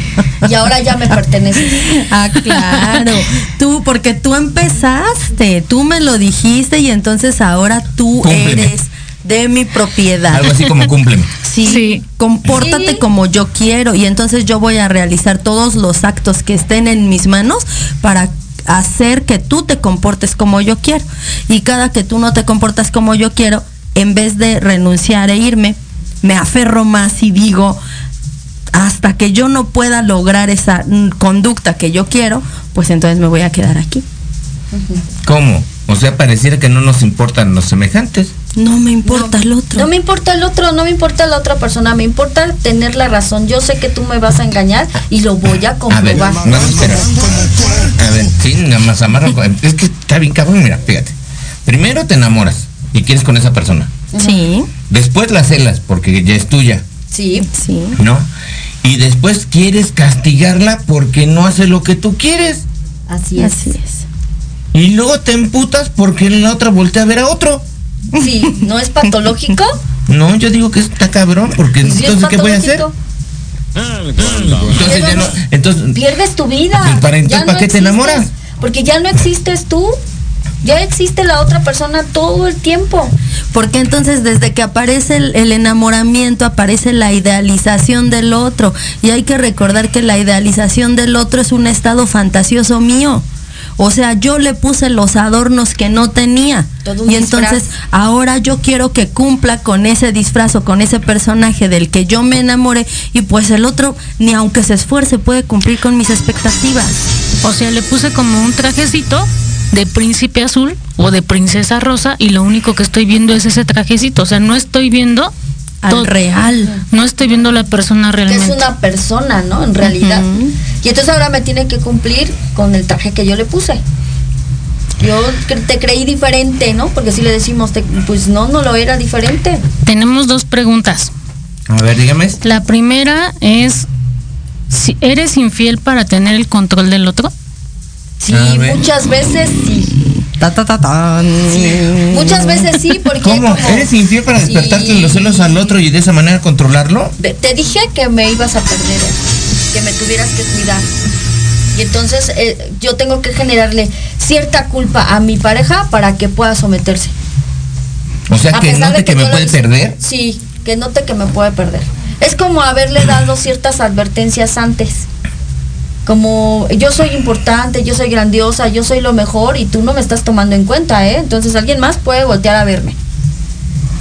Speaker 2: Y ahora ya me perteneces.
Speaker 3: Ah, claro. Tú, porque tú empezaste, tú me lo dijiste y entonces ahora tú eres de mi propiedad.
Speaker 1: Algo así como cúmpleme.
Speaker 3: Sí, compórtate como yo quiero y entonces yo voy a realizar todos los actos que estén en mis manos para hacer que tú te comportes como yo quiero. Y cada que tú no te comportas como yo quiero, en vez de renunciar e irme, me aferro más y digo, hasta que yo no pueda lograr esa conducta que yo quiero, pues entonces me voy a quedar aquí.
Speaker 1: ¿Cómo? O sea, pareciera que no nos importan los semejantes.
Speaker 3: No me importa el otro.
Speaker 2: No me importa el otro, no me importa la otra persona, me importa tener la razón. Yo sé que tú me vas a engañar y lo voy a comprobar.
Speaker 1: A ver, no, espera. A ver, sí, nada más amarro. Es que está bien cabrón, mira, fíjate. Primero te enamoras y quieres con esa persona.
Speaker 3: Sí.
Speaker 1: Después la celas porque ya es tuya.
Speaker 2: Sí.
Speaker 3: Sí.
Speaker 1: ¿No? Y después quieres castigarla porque no hace lo que tú quieres.
Speaker 2: Así es.
Speaker 3: Así es.
Speaker 1: Y luego te emputas porque la otra voltea a ver a otro.
Speaker 2: Sí, ¿no es patológico?
Speaker 1: No, yo digo que está cabrón, porque pues entonces, ¿qué voy a hacer?
Speaker 2: Entonces, ya no, entonces pierdes tu vida.
Speaker 1: Pues, ¿Para, entonces, ¿para qué te enamoras?
Speaker 2: Porque ya no existes tú. Ya existe la otra persona todo el tiempo.
Speaker 3: Porque entonces desde que aparece el, el, enamoramiento aparece la idealización del otro. Y hay que recordar que la idealización del otro es un estado fantasioso mío. O sea, yo le puse los adornos que no tenía. y entonces ahora yo quiero que cumpla con ese disfraz o con ese personaje del que yo me enamoré y pues el otro ni aunque se esfuerce puede cumplir con mis expectativas.
Speaker 4: O sea, le puse como un trajecito de príncipe azul o de princesa rosa y lo único que estoy viendo es ese trajecito. O sea, no estoy viendo
Speaker 3: al real.
Speaker 4: No estoy viendo la persona realmente.
Speaker 2: es una persona, ¿no? En realidad. Y entonces ahora me tiene que cumplir con el traje que yo le puse. Yo te creí diferente, ¿no? Porque si le decimos, pues no, no lo era diferente.
Speaker 4: Tenemos dos preguntas.
Speaker 1: A ver, dígame.
Speaker 4: La primera es, si ¿eres infiel para tener el control del otro?
Speaker 2: Sí, muchas veces sí. Muchas veces sí, porque.
Speaker 1: ¿Cómo? ¿Eres infiel para despertarte los celos al otro y de esa manera controlarlo?
Speaker 2: te dije que me ibas a perder, que me tuvieras que cuidar. Y entonces eh, yo tengo que generarle cierta culpa a mi pareja para que pueda someterse.
Speaker 1: O sea, que note que, me puede perder.
Speaker 2: Sí, que note que me puede perder. Es como haberle dado ciertas advertencias antes como yo soy importante, yo soy grandiosa, yo soy lo mejor y tú no me estás tomando en cuenta, ¿eh? Entonces alguien más puede voltear a verme.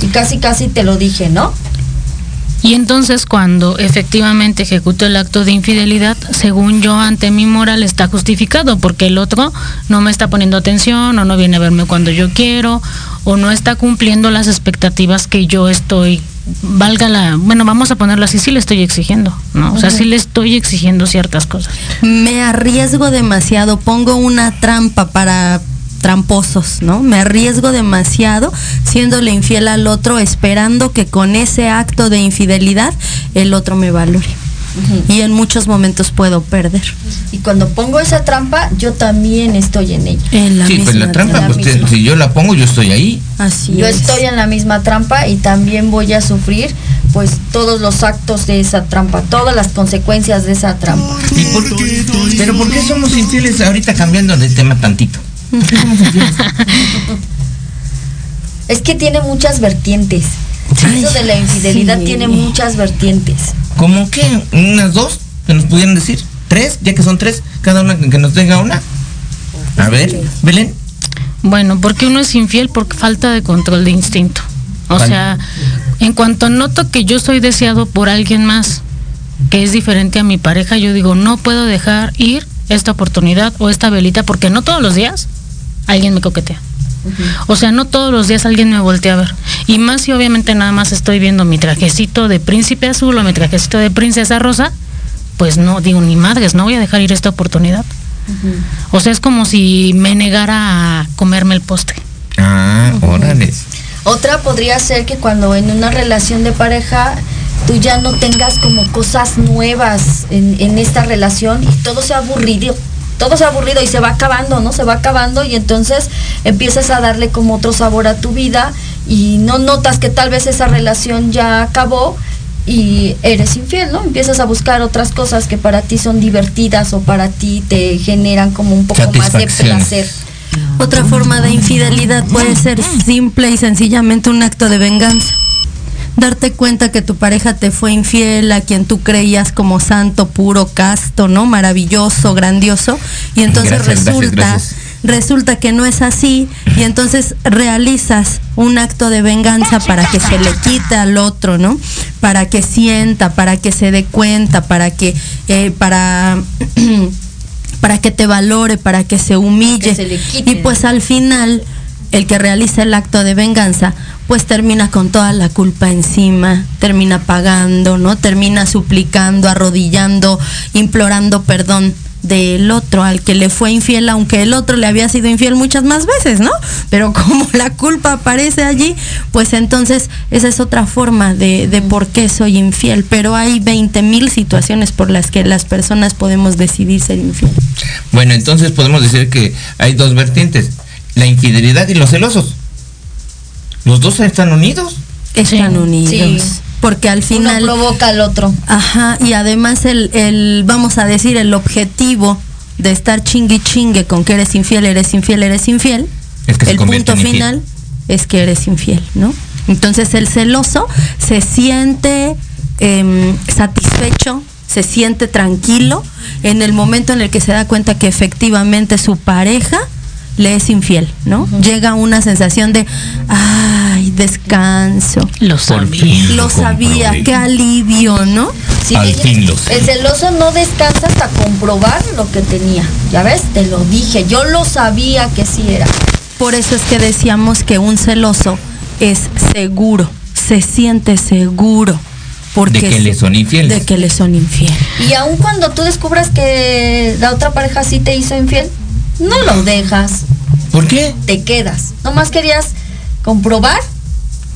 Speaker 2: Y casi, casi te lo dije, ¿no?
Speaker 4: Y entonces cuando efectivamente ejecuto el acto de infidelidad, según yo ante mi moral está justificado porque el otro no me está poniendo atención o no viene a verme cuando yo quiero o no está cumpliendo las expectativas que yo estoy valga la, bueno, vamos a ponerlo así, sí le estoy exigiendo, ¿no? O sea, sí le estoy exigiendo ciertas cosas.
Speaker 3: Me arriesgo demasiado, pongo una trampa para tramposos, ¿no? Me arriesgo demasiado siéndole infiel al otro, esperando que con ese acto de infidelidad el otro me valore y en muchos momentos puedo perder.
Speaker 2: Y cuando pongo esa trampa, yo también estoy en ella.
Speaker 1: sí, pues la trampa, pues, si yo la pongo, yo estoy ahí.
Speaker 3: Así
Speaker 2: yo estoy en la misma trampa y también voy a sufrir pues todos los actos de esa trampa, todas las consecuencias de esa trampa.
Speaker 1: pero ¿por qué somos infieles ahorita cambiando de tema tantito?
Speaker 2: es que tiene muchas vertientes. Eso de la infidelidad tiene muchas vertientes.
Speaker 1: ¿Cómo qué? ¿Unas dos? ¿Que nos pudieran decir? ¿Tres? Ya que son tres, cada una que nos tenga una. A ver, Belén.
Speaker 4: Bueno, porque uno es infiel por falta de control de instinto. O
Speaker 1: Vale.
Speaker 4: sea, en cuanto noto que yo soy deseado por alguien más que es diferente a mi pareja, yo digo, no puedo dejar ir esta oportunidad o esta velita porque no todos los días alguien me coquetea. O sea, no todos los días alguien me voltea a ver. Y más si obviamente nada más estoy viendo mi trajecito de príncipe azul o mi trajecito de princesa rosa, pues no, digo, ni madres, no voy a dejar ir esta oportunidad. O sea, es como si me negara a comerme el postre.
Speaker 1: Ah, órale.
Speaker 2: Otra podría ser que cuando en una relación de pareja tú ya no tengas como cosas nuevas en, en esta relación y todo sea aburrido. Todo sea aburrido y se va acabando, ¿no? Se va acabando y entonces empiezas a darle como otro sabor a tu vida y no notas que tal vez esa relación ya acabó y eres infiel, ¿no? Empiezas a buscar otras cosas que para ti son divertidas o para ti te generan como un poco más de placer.
Speaker 3: Otra forma de infidelidad puede ser simple y sencillamente un acto de venganza. Darte cuenta que tu pareja te fue infiel, a quien tú creías como santo, puro, casto, ¿no? Maravilloso, grandioso. Y entonces
Speaker 1: Gracias, gracias,
Speaker 3: resulta,
Speaker 1: gracias.
Speaker 3: resulta que no es así. Y entonces realizas un acto de venganza para que se le quite al otro, ¿no? Para que sienta, para que se dé cuenta, para que, eh, para para que te valore, para que se humille.
Speaker 2: Que se le quite.
Speaker 3: Y pues al final, el que realiza el acto de venganza, pues termina con toda la culpa encima, termina pagando, ¿no? Termina suplicando, arrodillando, implorando perdón del otro al que le fue infiel, aunque el otro le había sido infiel muchas más veces, ¿no? Pero como la culpa aparece allí, pues entonces esa es otra forma de, de por qué soy infiel. Pero hay 20 mil situaciones por las que las personas podemos decidir ser infiel.
Speaker 1: Bueno, entonces podemos decir que hay dos vertientes, la infidelidad y los celosos. Los dos están unidos.
Speaker 3: Están unidos.
Speaker 2: Sí.
Speaker 3: Porque al final...
Speaker 2: Uno provoca al otro.
Speaker 3: Ajá, y además el, el, vamos a decir, el objetivo de estar chingue y chingue con que eres infiel, eres infiel, eres infiel,
Speaker 1: Es que se
Speaker 3: el punto final es que eres infiel, ¿no? Entonces el celoso se siente em, satisfecho, se siente tranquilo en el momento en el que se da cuenta que efectivamente su pareja le es infiel, ¿no? Llega una sensación de, ay, descanso.
Speaker 4: Lo sabía.
Speaker 3: Lo sabía, qué alivio, ¿no?
Speaker 2: Sí,
Speaker 1: Al
Speaker 2: ella-
Speaker 1: fin lo sé.
Speaker 2: El celoso no descansa hasta comprobar lo que tenía. Ya ves, te lo dije, yo lo sabía que sí era.
Speaker 3: Por eso es que decíamos que un celoso es seguro, se siente seguro. Porque
Speaker 1: De que le son infieles.
Speaker 3: De que le son infieles.
Speaker 2: Y aun cuando tú descubras que la otra pareja sí te hizo infiel, no lo dejas,
Speaker 1: ¿Por qué?
Speaker 2: te quedas. Nomás querías comprobar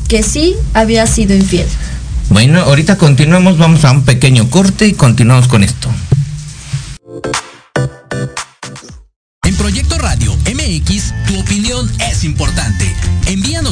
Speaker 2: que sí había sido infiel.
Speaker 1: Bueno, ahorita continuamos, vamos a un pequeño corte y continuamos con esto.
Speaker 5: En Proyecto Radio MX, tu opinión es importante.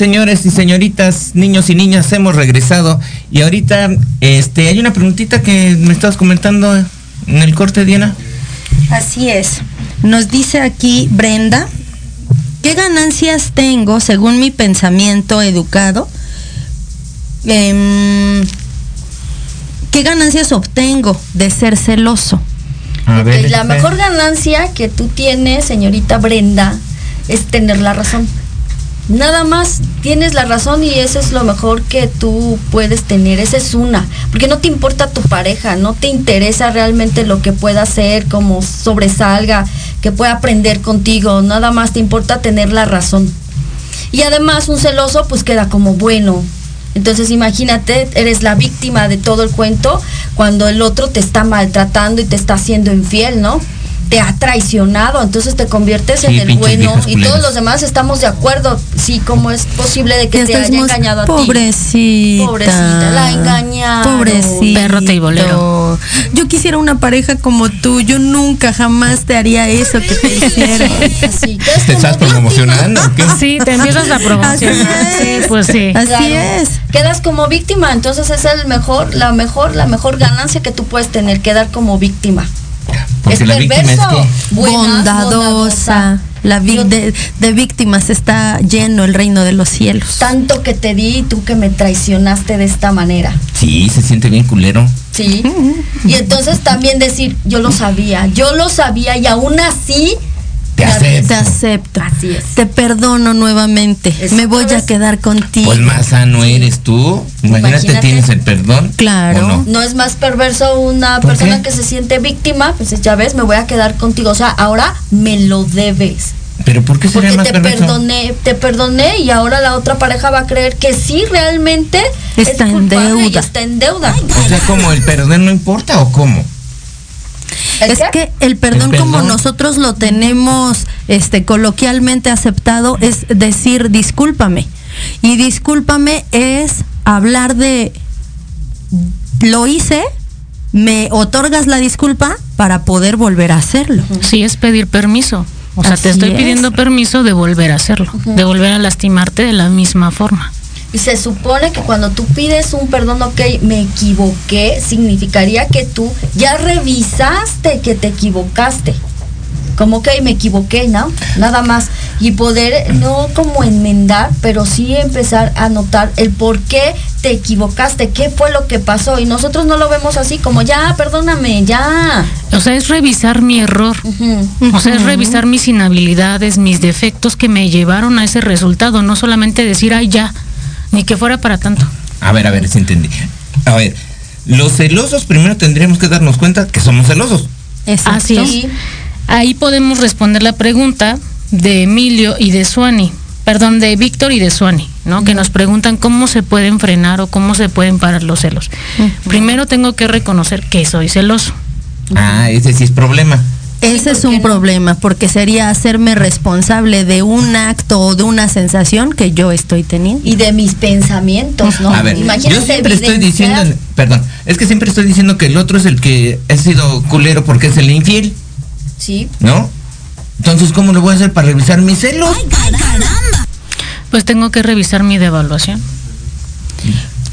Speaker 1: Señores y señoritas, niños y niñas, hemos regresado. Y ahorita, este, hay una preguntita que me estabas comentando en el corte, Diana.
Speaker 3: Así es. Nos dice aquí Brenda, ¿qué ganancias tengo según mi pensamiento educado? Em, ¿Qué ganancias obtengo de ser celoso?
Speaker 1: A ver,
Speaker 2: la
Speaker 1: espera.
Speaker 2: mejor ganancia que tú tienes, señorita Brenda, es tener la razón. Nada más tienes la razón y eso es lo mejor que tú puedes tener. Esa es una. Porque no te importa tu pareja, no te interesa realmente lo que pueda hacer, como sobresalga, que pueda aprender contigo. Nada más te importa tener la razón. Y además un celoso pues queda como bueno. Entonces imagínate, eres la víctima de todo el cuento cuando el otro te está maltratando y te está haciendo infiel, ¿no? Te ha traicionado, entonces te conviertes
Speaker 1: Sí,
Speaker 2: en el bueno y
Speaker 1: culeras.
Speaker 2: todos los demás estamos de acuerdo. Sí, ¿cómo es posible de que te haya engañado a ti?
Speaker 3: Pobrecita.
Speaker 2: Pobrecita, la engañaron.
Speaker 3: Pobrecita.
Speaker 4: Perro bolero.
Speaker 3: Yo quisiera una pareja como tú. Yo nunca jamás te haría eso que te hicieron.
Speaker 2: Así, quedas
Speaker 1: ¿Te
Speaker 2: como
Speaker 1: estás
Speaker 2: víctima.
Speaker 1: promocionando o qué?
Speaker 4: Sí, te empiezas.
Speaker 3: Así es.
Speaker 4: Sí, pues sí.
Speaker 3: Así
Speaker 2: Claro.
Speaker 3: es.
Speaker 2: Quedas como víctima, entonces es el mejor, la mejor, la mejor ganancia que tú puedes tener, quedar como víctima.
Speaker 1: Porque
Speaker 2: es
Speaker 1: la víctima es
Speaker 2: perverso.
Speaker 1: que.
Speaker 2: Buena,
Speaker 3: bondadosa. La vi-
Speaker 2: Yo-
Speaker 3: de, de víctimas está lleno el reino de los cielos.
Speaker 2: Tanto que te di y tú que me traicionaste de esta manera.
Speaker 1: Sí, se siente bien culero.
Speaker 2: Sí. Y entonces también decir, yo lo sabía, yo lo sabía y aún así
Speaker 1: Te acepto.
Speaker 3: Te acepto.
Speaker 2: Así es.
Speaker 3: Te perdono nuevamente. Me voy a quedar contigo.
Speaker 1: Pues más sano eres tú. Imagínate,
Speaker 2: Imagínate.
Speaker 1: tienes el perdón.
Speaker 3: Claro.
Speaker 1: ¿o no?
Speaker 2: No es más perverso una
Speaker 1: ¿Por
Speaker 2: persona
Speaker 1: qué?
Speaker 2: que se siente víctima, pues ya ves, me voy a quedar contigo. O sea, ahora me lo debes.
Speaker 1: Pero ¿por qué sería
Speaker 2: Porque
Speaker 1: más
Speaker 2: te
Speaker 1: perverso?
Speaker 2: perdoné, te perdoné y ahora la otra pareja va a creer que sí realmente
Speaker 3: Está
Speaker 2: es
Speaker 3: en
Speaker 2: culpable y
Speaker 3: deuda.
Speaker 2: está en deuda.
Speaker 1: O sea, como el perdón no importa o cómo?
Speaker 2: ¿El
Speaker 3: Es
Speaker 2: qué?
Speaker 3: que el perdón,
Speaker 1: El
Speaker 3: como nosotros lo tenemos este coloquialmente aceptado es decir discúlpame. Y discúlpame es hablar de lo hice, me otorgas la disculpa para poder volver a hacerlo.
Speaker 4: Sí, es pedir permiso. O sea,
Speaker 3: Así
Speaker 4: te estoy
Speaker 3: es.
Speaker 4: pidiendo permiso de volver a hacerlo, de volver a lastimarte de la misma forma.
Speaker 2: Y se supone que cuando tú pides un perdón, ok, me equivoqué, significaría que tú ya revisaste que te equivocaste. Como que me equivoqué, ¿no? Nada más. Y poder, no como enmendar, pero sí empezar a notar el por qué te equivocaste, qué fue lo que pasó. Y nosotros no lo vemos así, como ya, perdóname, ya.
Speaker 4: O sea, es revisar mi error. O sea, es revisar mis inhabilidades, mis defectos que me llevaron a ese resultado, no solamente decir, ay, ya, ni que fuera para tanto.
Speaker 1: A ver, a ver, si entendí. A ver, los celosos primero tendríamos que darnos cuenta que somos celosos.
Speaker 3: Exacto.
Speaker 4: Así es. Ahí podemos responder la pregunta de Emilio y de Suani, perdón, de Víctor y de Suani, ¿no? Que nos preguntan cómo se pueden frenar o cómo se pueden parar los celos. Primero tengo que reconocer que soy celoso.
Speaker 1: Ah, ese sí es problema.
Speaker 3: Ese es
Speaker 2: ¿por qué
Speaker 3: un
Speaker 2: no?
Speaker 3: problema porque sería hacerme responsable de un acto o de una sensación que yo estoy teniendo.
Speaker 2: Y de mis pensamientos, ¿no?
Speaker 1: A ver,
Speaker 2: Imagínate
Speaker 1: yo siempre estoy diciendo, perdón, es que siempre estoy diciendo que el otro es el que ha sido culero porque es el infiel,
Speaker 2: Sí,
Speaker 1: ¿no? Entonces, ¿cómo lo voy a hacer para revisar mis celos?
Speaker 4: Pues tengo que revisar mi devaluación.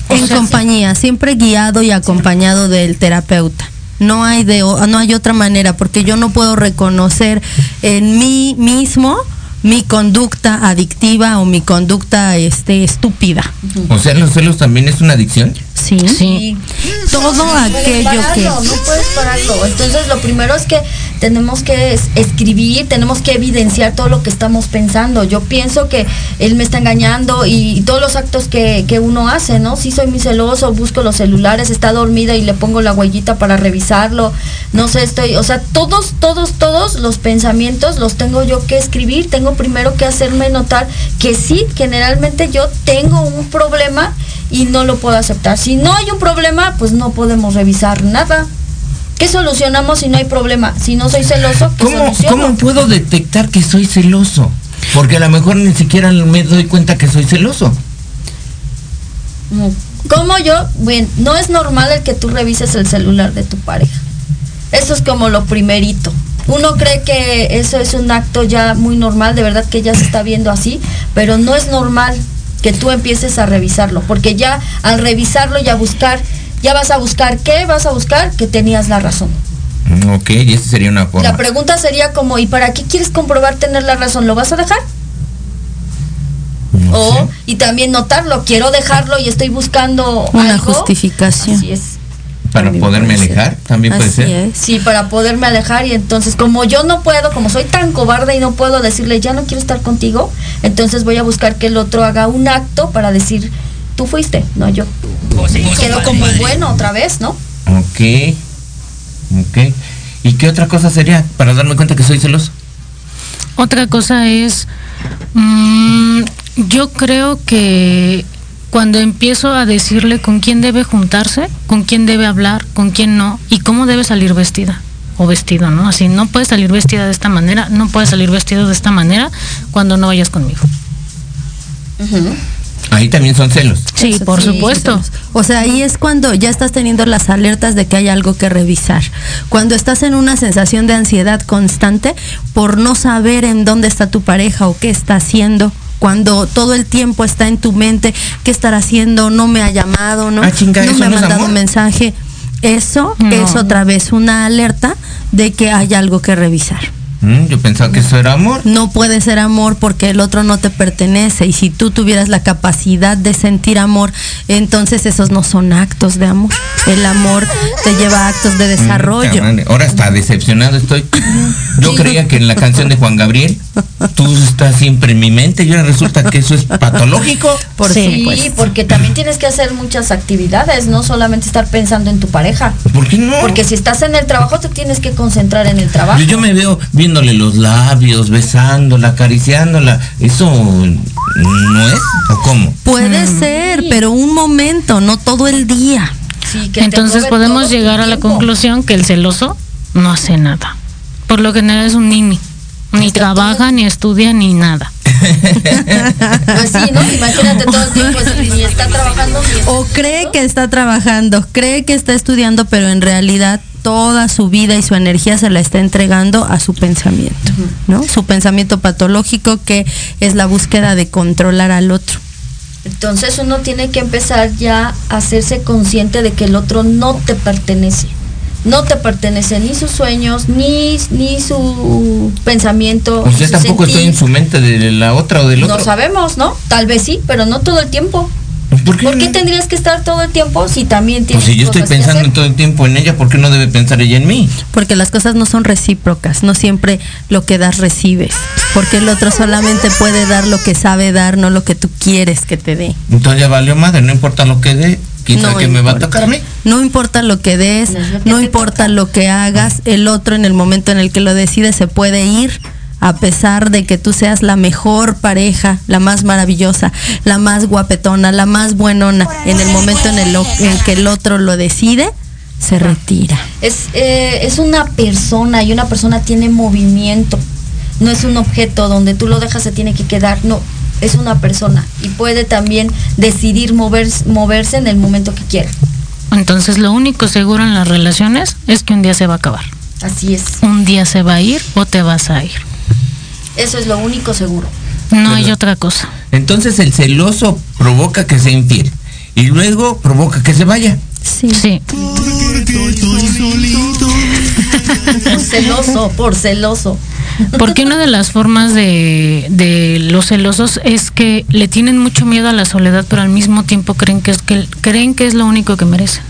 Speaker 3: en compañía, siempre guiado y acompañado del terapeuta. No hay de no hay otra manera porque yo no puedo reconocer en mí mismo mi conducta adictiva o mi conducta este estúpida.
Speaker 1: O sea, los celos también es una adicción.
Speaker 3: Sí.
Speaker 4: Sí.
Speaker 3: Todo
Speaker 2: No
Speaker 3: aquello que
Speaker 2: pararlo, No puedes pararlo. Entonces, lo primero es que tenemos que es- escribir, tenemos que evidenciar todo lo que estamos pensando. Yo pienso que él me está engañando y, y todos los actos que, que uno hace, ¿no? Si soy muy celoso, busco los celulares, está dormida y le pongo la huellita para revisarlo. No sé, estoy, o sea, todos, todos, todos los pensamientos los tengo yo que escribir. Tengo primero que hacerme notar que sí, generalmente yo tengo un problema y no lo puedo aceptar. Si no hay un problema, pues no podemos revisar nada. ¿Qué solucionamos si no hay problema? Si no soy celoso, ¿qué
Speaker 1: ¿Cómo,
Speaker 2: soluciono?
Speaker 1: ¿Cómo puedo detectar que soy celoso? Porque a lo mejor ni siquiera me doy cuenta que soy celoso.
Speaker 2: Mm. ¿Cómo yo? Bueno, no es normal el que tú revises el celular de tu pareja. Eso es como lo primerito. Uno cree que eso es un acto ya muy normal, de verdad que ya se está viendo así, pero no es normal que tú empieces a revisarlo, porque ya al revisarlo y a buscar, ya vas a buscar qué, vas a buscar que tenías la razón.
Speaker 1: Mm, Ok, y esa sería una forma.
Speaker 2: La pregunta sería como, ¿y para qué quieres comprobar tener la razón? ¿Lo vas a dejar?
Speaker 1: No
Speaker 2: o,
Speaker 1: sé.
Speaker 2: y también notarlo, quiero dejarlo y estoy buscando
Speaker 3: Una
Speaker 2: algo.
Speaker 3: justificación.
Speaker 2: Así es.
Speaker 1: Para
Speaker 3: también
Speaker 1: poderme
Speaker 3: ser.
Speaker 1: alejar, también puede ser.
Speaker 3: es.
Speaker 2: Sí, para poderme alejar y entonces como yo no puedo, como soy tan cobarde y no puedo decirle ya no quiero estar contigo, entonces voy a buscar que el otro haga un acto para decir tú fuiste, no yo. Y quedó como bueno otra vez, ¿no?
Speaker 1: Ok. Ok. ¿Y qué otra cosa sería para darme cuenta que soy celoso?
Speaker 4: Otra cosa es, mm, yo creo que cuando empiezo a decirle con quién debe juntarse, con quién debe hablar, con quién no, y cómo debe salir vestida o vestido, ¿no? Así, no puedes salir vestida de esta manera, no puedes salir vestido de esta manera cuando no vayas conmigo.
Speaker 1: Ahí también son celos.
Speaker 4: Sí,
Speaker 3: Eso
Speaker 4: por
Speaker 3: sí,
Speaker 4: supuesto.
Speaker 3: O sea, ahí es cuando ya estás teniendo las alertas de que hay algo que revisar. Cuando estás en una sensación de ansiedad constante por no saber en dónde está tu pareja o qué está haciendo. Cuando todo el tiempo está en tu mente, ¿qué estará haciendo? No me ha llamado, ¿no?
Speaker 1: Ah, chinga,
Speaker 3: no
Speaker 1: ¿eso
Speaker 3: me ha mandado
Speaker 1: amor?
Speaker 3: un mensaje. Eso
Speaker 4: No.
Speaker 3: es otra vez una alerta de que hay algo que revisar.
Speaker 1: Mm, yo pensaba que eso era amor.
Speaker 3: No puede ser amor porque el otro no te pertenece y si tú tuvieras la capacidad de sentir amor, entonces esos no son actos de amor. El amor te lleva a actos de desarrollo.
Speaker 1: Mm, madre, Ahora está decepcionado estoy. Yo creía que en la canción de Juan Gabriel tú estás siempre en mi mente y ahora resulta que eso es patológico.
Speaker 3: Por
Speaker 2: sí,
Speaker 3: supuesto.
Speaker 2: porque también tienes que hacer muchas actividades, no solamente estar pensando en tu pareja.
Speaker 1: ¿Por qué no?
Speaker 2: Porque si estás en el trabajo te tienes que concentrar en el trabajo.
Speaker 1: Yo, yo me veo los labios, besándola, acariciándola. ¿Eso no es? ¿O cómo?
Speaker 3: Puede ser, pero un momento, no todo el día.
Speaker 2: Sí, que te
Speaker 4: Entonces podemos llegar a la conclusión que el celoso no hace nada. Por lo general es un nini. Ni trabaja, ni estudia, ni nada.
Speaker 2: Pues sí, ¿no? Imagínate todo el tiempo, si ni está trabajando ni está
Speaker 3: O cree que está trabajando, cree que está estudiando, pero en realidad toda su vida y su energía se la está entregando a su pensamiento, ¿no? Su pensamiento patológico que es la búsqueda de controlar al otro.
Speaker 2: Entonces uno tiene que empezar ya a hacerse consciente de que el otro no te pertenece. No te pertenece ni sus sueños, ni, ni su pensamiento.
Speaker 1: Pues yo tampoco estoy en su mente de la otra o del otro.
Speaker 2: No sabemos, ¿no? Tal vez sí, pero no todo el tiempo.
Speaker 1: ¿Por qué?
Speaker 2: ¿Por qué tendrías que estar todo el tiempo si también tienes
Speaker 1: Pues si yo estoy pensando
Speaker 2: hacer?
Speaker 1: todo el tiempo en ella, ¿por qué no debe pensar ella en mí?
Speaker 3: Porque las cosas no son recíprocas, no siempre lo que das recibes. Porque el otro solamente puede dar lo que sabe dar, no lo que tú quieres que te dé.
Speaker 1: Entonces ya valió madre, no importa lo que dé, quién sabe
Speaker 3: No
Speaker 1: que me va a
Speaker 3: importa.
Speaker 1: tocar a mí.
Speaker 3: No importa lo que des,
Speaker 2: No
Speaker 3: no importa
Speaker 2: toca.
Speaker 3: lo que hagas, el otro en el momento en el que lo decide se puede ir a pesar de que tú seas la mejor pareja, la más maravillosa, la más guapetona, la más buenona, en el momento en el en que el otro lo decide, se retira.
Speaker 2: Es, eh, es una persona y una persona tiene movimiento. No es un objeto donde tú lo dejas se tiene que quedar. No, es una persona y puede también decidir moverse, moverse en el momento que quiera.
Speaker 4: Entonces lo único seguro en las relaciones es que un día se va a acabar.
Speaker 2: Así es.
Speaker 4: Un día se va a ir o te vas a ir.
Speaker 2: Eso es lo único seguro.
Speaker 4: No hay otra cosa.
Speaker 1: Entonces el celoso provoca que sea infiel y luego provoca que se vaya.
Speaker 3: Sí.
Speaker 4: Sí.
Speaker 2: Por celoso, por celoso.
Speaker 4: Porque una de las formas de, de los celosos es que le tienen mucho miedo a la soledad, pero al mismo tiempo creen que es que creen que es lo único que merecen.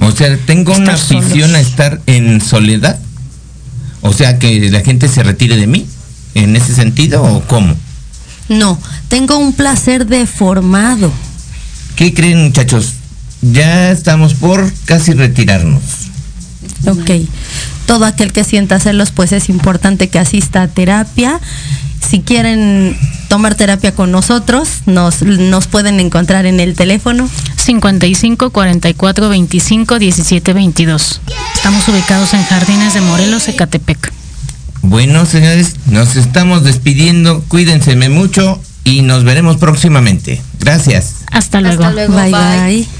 Speaker 1: O sea, tengo una
Speaker 4: solos.
Speaker 1: afición a estar en soledad. O sea, que la gente se retire de mí. ¿En ese sentido o cómo?
Speaker 3: No, tengo un placer deformado.
Speaker 1: ¿Qué creen muchachos? Ya estamos por casi retirarnos.
Speaker 3: Ok. Todo aquel que sienta celos, pues es importante que asista a terapia. Si quieren tomar terapia con nosotros, nos, nos pueden encontrar en el teléfono
Speaker 4: 55 44 25 17 22. Estamos ubicados en Jardines de Morelos, Ecatepec.
Speaker 1: Bueno, señores, nos estamos despidiendo. Cuídense mucho y nos veremos próximamente. Gracias.
Speaker 4: Hasta luego.
Speaker 2: Hasta luego.
Speaker 3: bye.
Speaker 2: bye.
Speaker 3: bye.